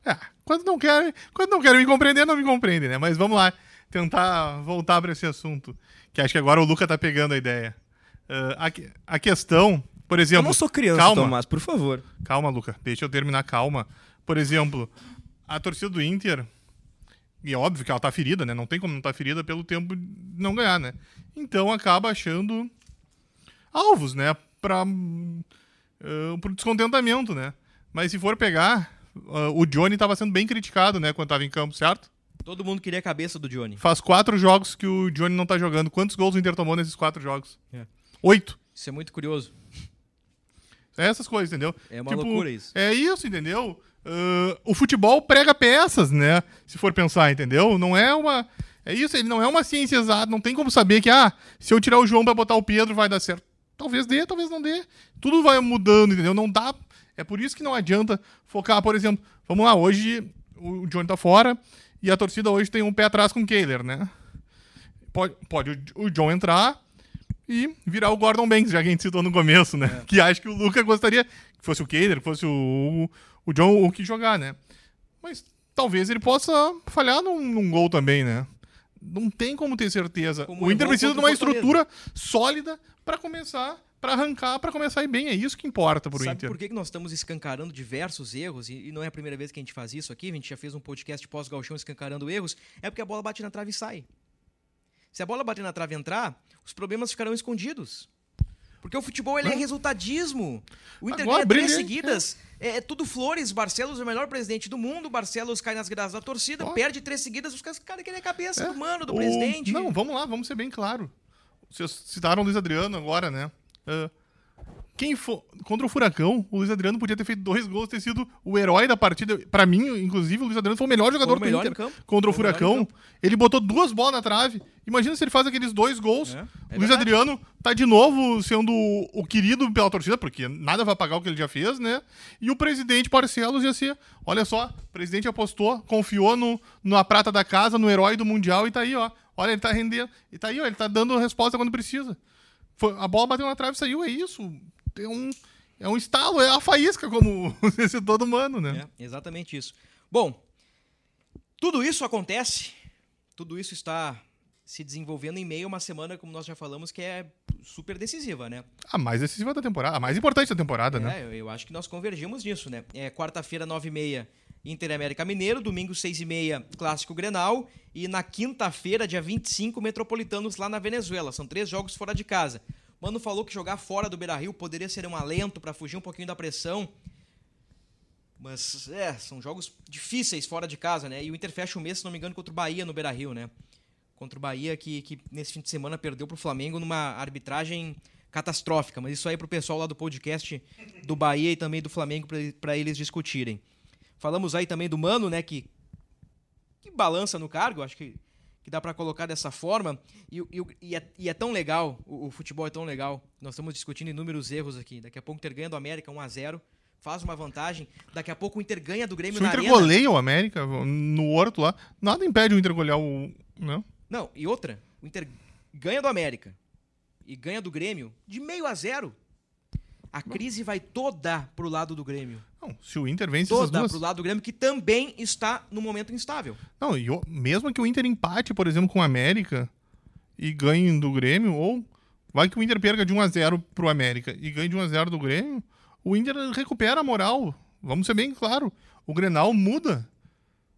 É, quando não querem, quando não querem me compreender, não me compreendem, né? Mas vamos lá, tentar voltar para esse assunto, que acho que agora o Luca tá pegando a ideia. Uh, a, a, questão, por exemplo... Eu não sou criança, calma, Tomás, por favor. Calma, Luca, deixa eu terminar, calma. Por exemplo, a torcida do Inter, e é óbvio que ela tá ferida, né? Não tem como não estar tá ferida pelo tempo de não ganhar, né? Então acaba achando alvos, né? Para uh, pro descontentamento, né? Mas se for pegar, uh, o Johnny estava sendo bem criticado, né? Quando estava em campo, certo? Todo mundo queria a cabeça do Johnny. Faz quatro jogos que o Johnny não tá jogando. Quantos gols o Inter tomou nesses quatro jogos? É. Oito. Isso é muito curioso. É essas coisas, entendeu? É uma tipo, loucura isso. É isso, entendeu? Uh, o futebol prega peças, né? Se for pensar, entendeu? Não é uma. É isso, ele não é uma ciência exata. Não tem como saber que, ah, se eu tirar o João para botar o Pedro, vai dar certo. Talvez dê, talvez não dê. Tudo vai mudando, entendeu? Não dá. É por isso que não adianta focar, por exemplo, vamos lá, hoje o Johnny tá fora e a torcida hoje tem um pé atrás com o Kehler, né? Pode, pode o John entrar e virar o Gordon Banks, já que a gente citou no começo, né? É. Que acho que o Luca gostaria que fosse o Kehler, que fosse o, o John o que jogar, né? Mas talvez ele possa falhar num, num gol também, né? Não tem como ter certeza. Como o Inter precisa de uma estrutura sólida para começar, para arrancar, para começar a ir bem. É isso que importa pro Sabe Inter. por que nós estamos escancarando diversos erros? E, não é a primeira vez que a gente faz isso aqui. A gente já fez um podcast pós-galchão escancarando erros. É porque a bola bate na trave e sai. Se a bola bater na trave e entrar, os problemas ficarão escondidos. Porque o futebol ele é resultadismo. O Inter Agora, ganha três seguidas. É. é, tudo flores. Barcelos é o melhor presidente do mundo. Barcelos cai nas graças da torcida, perde três seguidas. Os caras querem a cabeça é. do mano, do o... presidente. Não, vamos lá, vamos ser bem claro. Vocês citaram o Luiz Adriano agora, né? Uh, quem for contra o Furacão, o Luiz Adriano podia ter feito dois gols, ter sido o herói da partida. Para mim, inclusive, o Luiz Adriano foi o melhor jogador o melhor do Inter contra o Furacão. Ele botou duas bolas na trave. Imagina se ele faz aqueles dois gols. É, é o Luiz verdade. Adriano tá de novo sendo o querido pela torcida, porque nada vai pagar o que ele já fez, né? E o presidente Barcelos ia ser, olha só, o presidente apostou, confiou no, na prata da casa, no herói do Mundial e tá aí, ó. Olha, ele tá rendendo. E tá aí, ó, ele tá dando resposta quando precisa. Foi, a bola bateu na trave e saiu, é isso é um, é um estalo, é a faísca, como esse todo humano, né? É, exatamente isso. Bom, tudo isso acontece, tudo isso está se desenvolvendo em meio a uma semana, como nós já falamos, que é super decisiva, né? A mais decisiva da temporada, a mais importante da temporada, é, né? Eu, eu acho que nós convergimos nisso, né? É quarta-feira, 9h30, Inter América Mineiro, domingo, 6h30, Clássico Grenal, e na quinta-feira, dia 25, Metropolitanos lá na Venezuela. São três jogos fora de casa. Mano falou que jogar fora do Beira-Rio poderia ser um alento para fugir um pouquinho da pressão. Mas, é, são jogos difíceis fora de casa, né? E o Inter fecha o mês, se não me engano, contra o Bahia no Beira-Rio, né? Contra o Bahia, que, que nesse fim de semana perdeu pro Flamengo numa arbitragem catastrófica. Mas isso aí pro pessoal lá do podcast do Bahia e também do Flamengo para eles discutirem. Falamos aí também do Mano, né? Que, que balança no cargo, acho que que dá para colocar dessa forma. E, e, e, é, e é, tão legal, o, o, futebol é tão legal. Nós estamos discutindo inúmeros erros aqui. Daqui a pouco o Inter ganha do América 1 a 0 faz uma vantagem. Daqui a pouco o Inter ganha do Grêmio Se na o Inter goleia o América no Horto lá, nada impede o Inter golear o... Não? Não, e outra, o Inter ganha do América e ganha do Grêmio de meio a zero. A crise vai toda pro lado do Grêmio. Não, se o Inter vence toda essas duas... pro lado do Grêmio, que também está no momento instável. Não, e mesmo que o Inter empate, por exemplo, com o América e ganhe do Grêmio, ou vai que o Inter perca de 1 a 0 pro América e ganhe de 1 a 0 do Grêmio, o Inter recupera a moral. Vamos ser bem claro. O Grenal muda.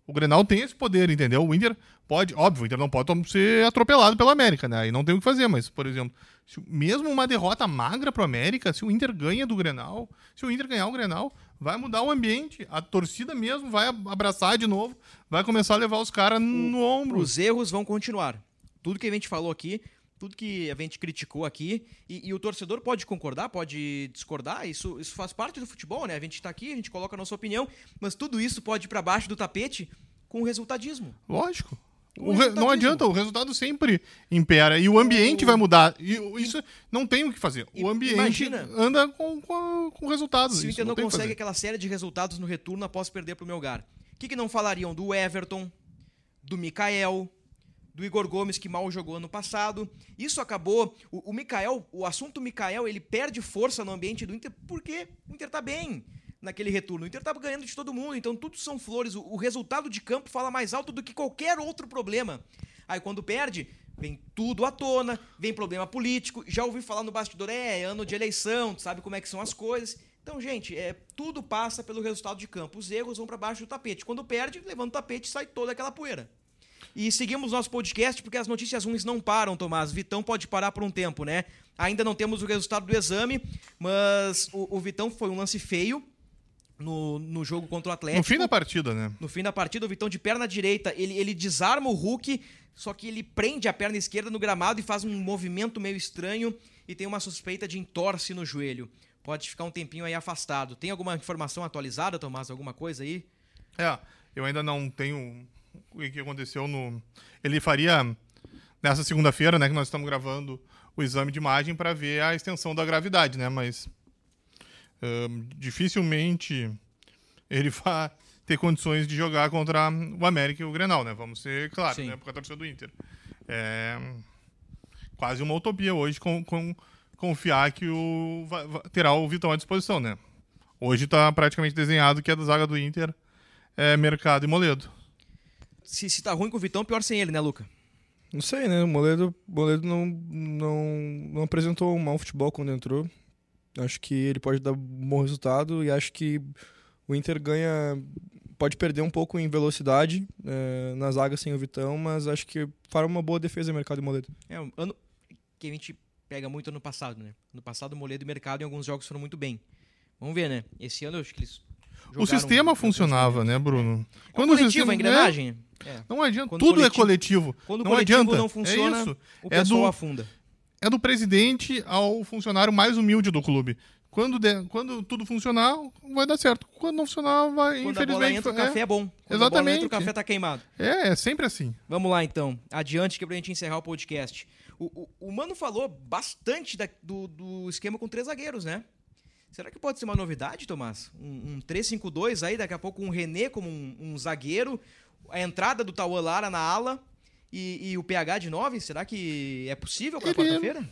O Grenal tem esse poder, entendeu? O Inter pode, óbvio, o Inter não pode ser atropelado pelo América, né? Aí não tem o que fazer, mas, por exemplo, se, mesmo uma derrota magra pro América, se o Inter ganha do Grenal, se o Inter ganhar o Grenal, vai mudar o ambiente. A torcida mesmo vai abraçar de novo, vai começar a levar os caras no ombro. Os erros vão continuar. Tudo que a gente falou aqui, tudo que a gente criticou aqui, e, e, o torcedor pode concordar, pode discordar, isso, isso faz parte do futebol, né? A gente está aqui, a gente coloca a nossa opinião, mas tudo isso pode ir para baixo do tapete com o resultadismo. Lógico. O re... Não adianta, o resultado sempre impera. E o ambiente o... vai mudar. E isso não tem o que fazer. O ambiente Imagina, anda com, com, com resultados. Se o Inter não, não consegue aquela série de resultados no retorno após perder para o Melgar. O que, que não falariam do Everton, do Mikael, do Igor Gomes, que mal jogou ano passado. Isso acabou. O, o Mikael, o assunto Mikael, ele perde força no ambiente do Inter porque o Inter tá bem. Naquele retorno. O Inter estava ganhando de todo mundo, então tudo são flores. O, o, resultado de campo fala mais alto do que qualquer outro problema. Aí quando perde, vem tudo à tona, vem problema político. Já ouvi falar no bastidor, é, é ano de eleição, tu sabe como é que são as coisas. Então, gente, é, tudo passa pelo resultado de campo. Os erros vão para baixo do tapete. Quando perde, levanta o tapete sai toda aquela poeira. E seguimos nosso podcast porque as notícias ruins não param, Tomás. Vitão pode parar por um tempo, né? Ainda não temos o resultado do exame, mas o, o Vitão foi um lance feio no, no jogo contra o Atlético. No fim da partida, né? No fim da partida, o Vitão de perna direita, ele, ele desarma o Hulk, só que ele prende a perna esquerda no gramado e faz um movimento meio estranho e tem uma suspeita de entorse no joelho. Pode ficar um tempinho aí afastado. Tem alguma informação atualizada, Tomás? Alguma coisa aí? É, eu ainda não tenho o que aconteceu no. Ele faria nessa segunda-feira, né, que nós estamos gravando o exame de imagem para ver a extensão da gravidade, né? Mas dificilmente ele vai ter condições de jogar contra o América e o Grenal, né? Vamos ser claros, Sim. né? Porque a torcida do Inter. É quase uma utopia hoje com, com confiar que o vai, vai, terá o Vitão à disposição, né? Hoje está praticamente desenhado que a da zaga do Inter é Mercado e Moledo. Se, se tá ruim com o Vitão, pior sem ele, né, Luca? Não sei, né? O Moledo, Moledo não, não, não apresentou um mau futebol quando entrou. Acho que ele pode dar um bom resultado e acho que o Inter ganha. Pode perder um pouco em velocidade é, na zaga sem o Vitão, mas acho que fará uma boa defesa no mercado de Moledo. É, um ano que a gente pega muito ano passado, né? No passado, o Moledo e o mercado em alguns jogos foram muito bem. Vamos ver, né? Esse ano eu acho que eles. O sistema funcionava, né, Bruno? É. Quando coletivo, o sistema, a engrenagem. É. Não adianta, Quando tudo é coletivo, é coletivo. Quando não o coletivo adianta. não funciona, é isso. o pessoal é do, afunda é do presidente ao funcionário mais humilde do clube. Quando, de, quando tudo funcionar, vai dar certo. Quando não funcionar, vai, quando infelizmente... Entra, o café é bom. Quando Exatamente. entra, o café tá queimado. É, é sempre assim. Vamos lá, então. Adiante que é pra gente encerrar o podcast. O, o, o Mano falou bastante da, do, do esquema com três zagueiros, né? Será que pode ser uma novidade, Tomás? Um, um 3-5-2 aí, daqui a pouco um René como um, um zagueiro, a entrada do Tauan Lara na ala e, e, o PH de 9? Será que é possível para quarta-feira?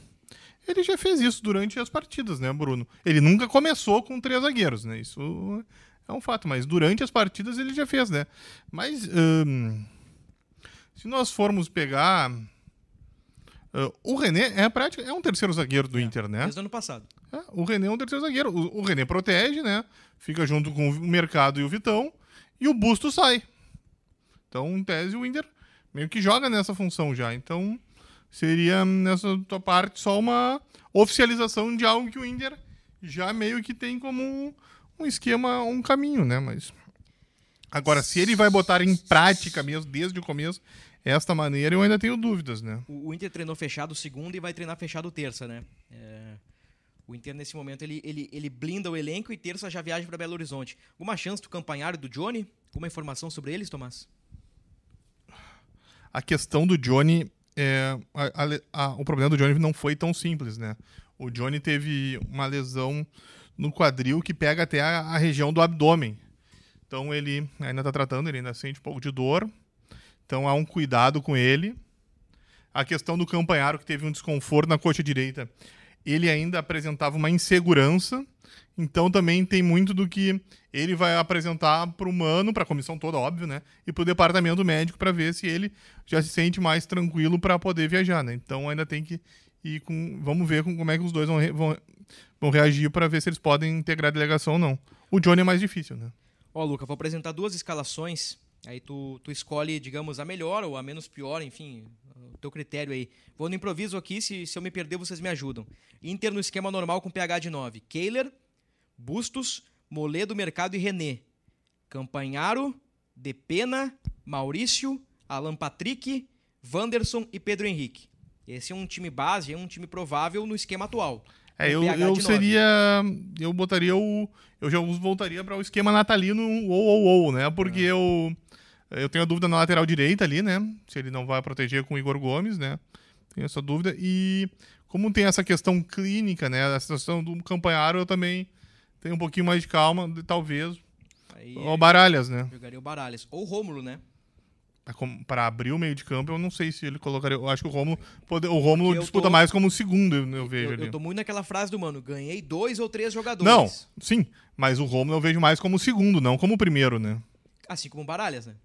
Ele já fez isso durante as partidas, né, Bruno? Ele nunca começou com três zagueiros, né? Isso é um fato, mas durante as partidas ele já fez, né? Mas hum, se nós formos pegar. Uh, o René é, prática, é um terceiro zagueiro do é, Inter, né? Desde o ano passado. É, o René é um terceiro zagueiro. O, o René protege, né? Fica junto com o Mercado e o Vitão. E o Busto sai. Então, em tese, o Inter meio que joga nessa função já. Então, seria nessa tua parte só uma oficialização de algo que o Inter já meio que tem como um esquema, um caminho, né? Mas agora se ele vai botar em prática mesmo desde o começo esta maneira, eu ainda tenho dúvidas, né? O, Inter treinou fechado segunda e vai treinar fechado terça, né? É... O Inter, nesse momento, ele, ele, ele blinda o elenco e terça já viaja para Belo Horizonte. Alguma chance do campanhário do Johnny? Alguma informação sobre eles, Tomás? A questão do Johnny é, a, a, o problema do Johnny não foi tão simples, né? O Johnny teve uma lesão no quadril que pega até a, a região do abdômen. Então ele ainda está tratando, ele ainda sente um pouco de dor. Então há um cuidado com ele. A questão do campanharo que teve um desconforto na coxa direita, ele ainda apresentava uma insegurança. Então também tem muito do que ele vai apresentar para o Mano, para a comissão toda, óbvio, né? E para o departamento médico para ver se ele já se sente mais tranquilo para poder viajar, né? Então ainda tem que ir com. Vamos ver com, como é que os dois vão, vão, vão reagir para ver se eles podem integrar a delegação ou não. O Johnny é mais difícil, né? Ó, Luca, vou apresentar duas escalações. Aí tu, tu escolhe, digamos, a melhor ou a menos pior, enfim, o teu critério aí. Vou no improviso aqui, se, se eu me perder, vocês me ajudam. Inter no esquema normal com pH de 9. Kehler, Bustos, Moledo, Mercado e René. Campanharo, Depena, Maurício, Alan Patrick, Wanderson e Pedro Henrique. Esse é um time base, é um time provável no esquema atual. É, eu, eu seria. Eu botaria o. Eu já voltaria para o esquema natalino ou ou ou, né? Porque é. eu. Eu tenho a dúvida na lateral direita ali, né? Se ele não vai proteger com o Igor Gomes, né? Tenho essa dúvida. E como tem essa questão clínica, né? A situação do Campanharo, eu também tem um pouquinho mais de calma, talvez. Aí, o Baralhas, né? Jogaria o Baralhas. Ou o Rômulo, né? Para abrir o meio de campo, eu não sei se ele colocaria. Eu acho que o Romulo, pode, o Romulo Eu disputa tô- mais como segundo, eu, vejo Eu, ali. eu tô muito naquela frase do mano, ganhei dois ou três jogadores. Não, sim, mas o Romulo eu vejo mais como segundo, não como primeiro, né? Assim como o Baralhas, né?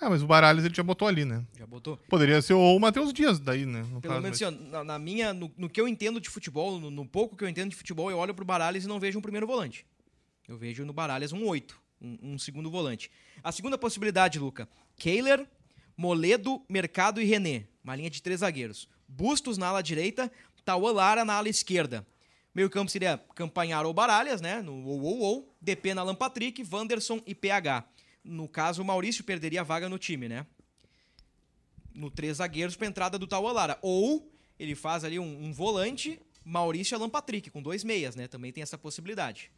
É, mas o Baralhas ele já botou ali, né? Já botou. Poderia ser o Matheus Dias daí, né? no Pelo caso, menos mas- assim, ó, na, minha, no, no que eu entendo de futebol, no, no pouco que eu entendo de futebol, eu olho pro Baralhas e não vejo um primeiro volante. Eu vejo no Baralhas um 8, um, um segundo volante. A segunda possibilidade, Luca, Kehler, Moledo, Mercado e René. Uma linha de três zagueiros. Bustos na ala direita, Tauan Lara na ala esquerda. Meio campo seria Campanhar ou Baralhas, né? No ou ou ou. DP na Alan Patrick, Wanderson e PH. No caso, o Maurício perderia a vaga no time, né? no três zagueiros para entrada do Tauan Lara. Ou ele faz ali um, um volante, Maurício e Alan Patrick, com dois meias, né? Também tem essa possibilidade.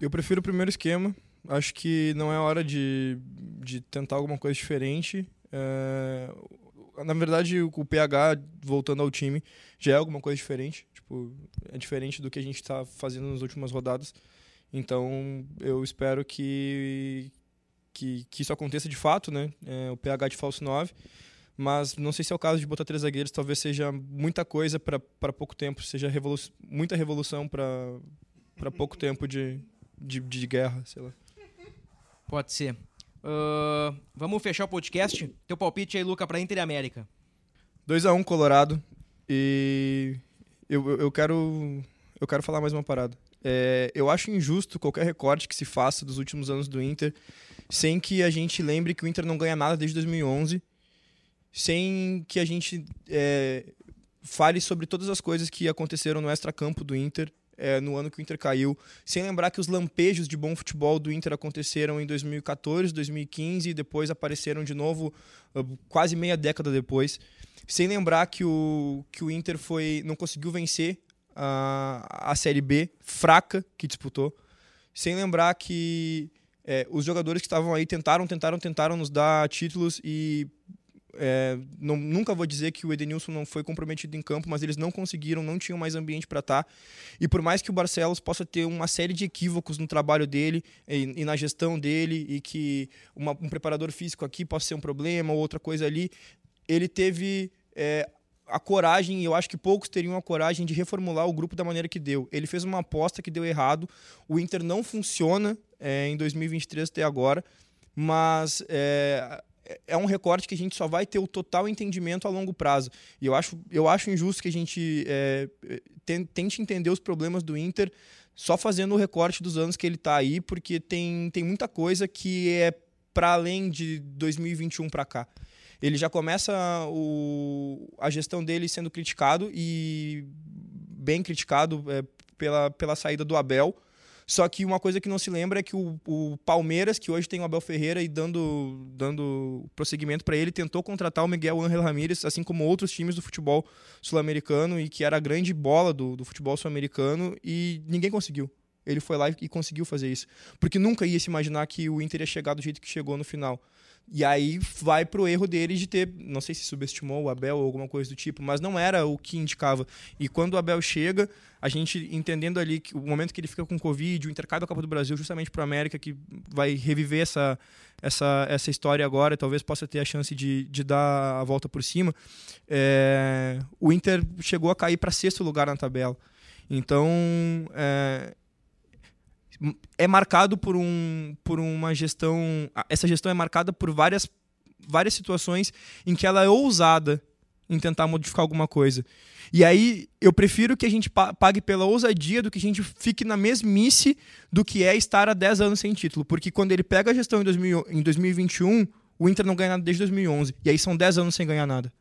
Eu prefiro o primeiro esquema. Acho que não é hora de, de tentar alguma coisa diferente. É, na verdade, o PH voltando ao time já é alguma coisa diferente. Tipo, é diferente do que a gente está fazendo nas últimas rodadas. Então, eu espero que, que, que isso aconteça de fato, né? É, o PH de falso 9. Mas não sei se é o caso de botar três zagueiros. Talvez seja muita coisa para pouco tempo. Seja revolu muita revolução para pouco tempo de, de, de guerra, sei lá. Pode ser. Ahn, vamos fechar o podcast? Teu palpite aí, Luca, para Inter e América. 2x1 Colorado. E eu, eu, eu quero eu quero falar mais uma parada. É, eu acho injusto qualquer recorte que se faça dos últimos anos do Inter sem que a gente lembre que o Inter não ganha nada desde 2011, sem que a gente é, fale sobre todas as coisas que aconteceram no extracampo do Inter é, no ano que o Inter caiu, sem lembrar que os lampejos de bom futebol do Inter aconteceram em 2014, 2015 e depois apareceram de novo uh, quase meia década depois, sem lembrar que o, que o Inter foi não conseguiu vencer a, a Série B fraca que disputou, sem lembrar que é, os jogadores que estavam aí tentaram, tentaram, tentaram nos dar títulos e é, não, nunca vou dizer que o Edenilson não foi comprometido em campo, mas eles não conseguiram, não tinham mais ambiente para estar. E por mais que o Barcelos possa ter uma série de equívocos no trabalho dele e, e na gestão dele, e que uma, um preparador físico aqui possa ser um problema ou outra coisa ali, ele teve é, a coragem, e eu acho que poucos teriam a coragem de reformular o grupo da maneira que deu. Ele fez uma aposta que deu errado, o Inter não funciona é, em 2023 até agora, mas é, é um recorte que a gente só vai ter o total entendimento a longo prazo. E eu acho, eu acho injusto que a gente é, tente entender os problemas do Inter só fazendo o recorte dos anos que ele está aí, porque tem, tem muita coisa que é para além de 2021 para cá. Ele já começa o, a gestão dele sendo criticado e bem criticado é, pela, pela saída do Abel. Só que uma coisa que não se lembra é que o, o Palmeiras, que hoje tem o Abel Ferreira e dando, dando prosseguimento para ele, tentou contratar o Miguel Ángel Ramírez, assim como outros times do futebol sul-americano, e que era a grande bola do, do futebol sul-americano, e ninguém conseguiu. Ele foi lá e conseguiu fazer isso. Porque nunca ia se imaginar que o Inter ia chegar do jeito que chegou no final. E aí vai pro erro dele de ter, não sei se subestimou o Abel ou alguma coisa do tipo, mas não era o que indicava. E quando o Abel chega, a gente entendendo ali que o momento que ele fica com Covid, o intercado da Copa do Brasil, justamente pro América, que vai reviver essa, essa, essa história agora, talvez possa ter a chance de, de dar a volta por cima, é, o Inter chegou a cair para sexto lugar na tabela. Então, é, é marcado por, um, por uma gestão. Essa gestão é marcada por várias, várias situações em que ela é ousada em tentar modificar alguma coisa. E aí eu prefiro que a gente pague pela ousadia do que a gente fique na mesmice do que é estar há 10 anos sem título. Porque quando ele pega a gestão em, 2000, em 2021, o Inter não ganha nada desde 2011. E aí são 10 anos sem ganhar nada.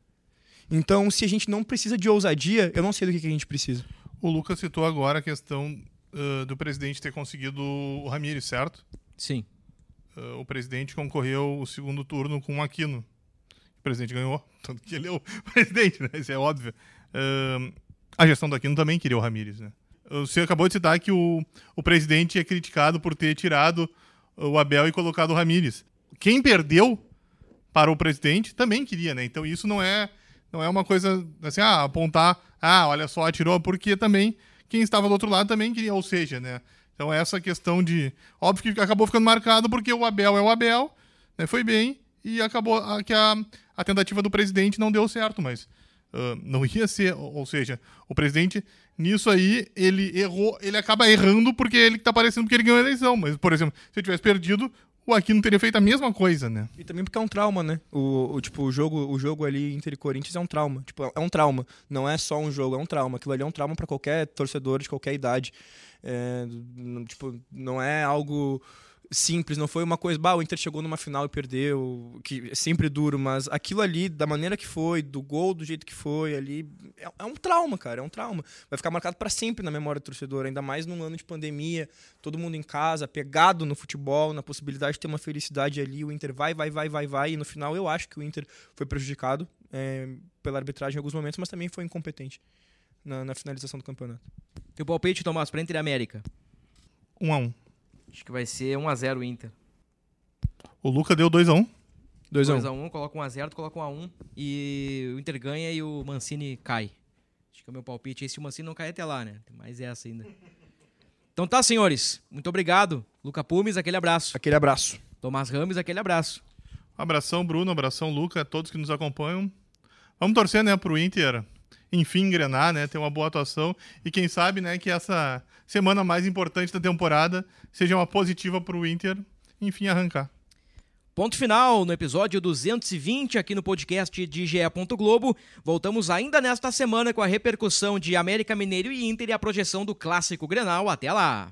Então, se a gente não precisa de ousadia, eu não sei do que, que a gente precisa. O Lucas citou agora a questão uh, do presidente ter conseguido o Ramires, certo? Sim. Uh, o presidente concorreu o segundo turno com o Aquino. O presidente ganhou, tanto que ele é o presidente, né? Isso é óbvio. Uh, a gestão do Aquino também queria o Ramires, né? Você acabou de citar que o, o presidente é criticado por ter tirado o Abel e colocado o Ramires. Quem perdeu para o presidente também queria, né? Então isso não é não é uma coisa assim, ah, apontar, ah, olha só, atirou, porque também quem estava do outro lado também queria, ou seja, né? Então essa questão de. Óbvio que acabou ficando marcado porque o Abel é o Abel, né? Foi bem, e acabou a, que a, a tentativa do presidente não deu certo, mas uh, não ia ser, ou seja, o presidente nisso aí ele errou, ele acaba errando porque ele tá parecendo que ele ganhou a eleição, mas por exemplo, se ele tivesse perdido, o Aquino teria feito a mesma coisa, né? E também porque é um trauma, né? O, o, tipo, o jogo, o jogo ali Inter e Corinthians é um trauma. Tipo, é um trauma. Não é só um jogo, é um trauma. Aquilo ali é um trauma para qualquer torcedor de qualquer idade. É, tipo, não é algo simples, não foi uma coisa, bah, o Inter chegou numa final e perdeu, que é sempre duro, mas aquilo ali, da maneira que foi, do gol do jeito que foi, ali, é, é um trauma, cara, é um trauma. Vai ficar marcado para sempre na memória do torcedor, ainda mais num ano de pandemia, todo mundo em casa, pegado no futebol, na possibilidade de ter uma felicidade ali, o Inter vai, vai, vai, vai, vai, e no final eu acho que o Inter foi prejudicado é, pela arbitragem em alguns momentos, mas também foi incompetente na, na finalização do campeonato. Teu palpite, Tomás, para Inter e América? Um a um. Acho que vai ser 1x0 Inter. O Luca deu 2x1. 2x1, coloca 1x0, tu coloca 1x1 e o Inter ganha e o Mancini cai. Acho que é o meu palpite. E se o Mancini não cair até lá, né? Tem mais essa ainda. Então tá, senhores. Muito obrigado. Luca Pumes, aquele abraço. Aquele abraço. Tomás Rames, aquele abraço. Abração, Bruno. Abração, Luca. Todos que nos acompanham. Vamos torcer, né, pro Inter enfim engrenar, né, ter uma boa atuação e quem sabe, né, que essa semana mais importante da temporada seja uma positiva para o Inter, enfim, arrancar. Ponto final no episódio 220 aqui no podcast de GE. Globo. Voltamos ainda nesta semana com a repercussão de América Mineiro e Inter e a projeção do clássico Grenal. Até lá!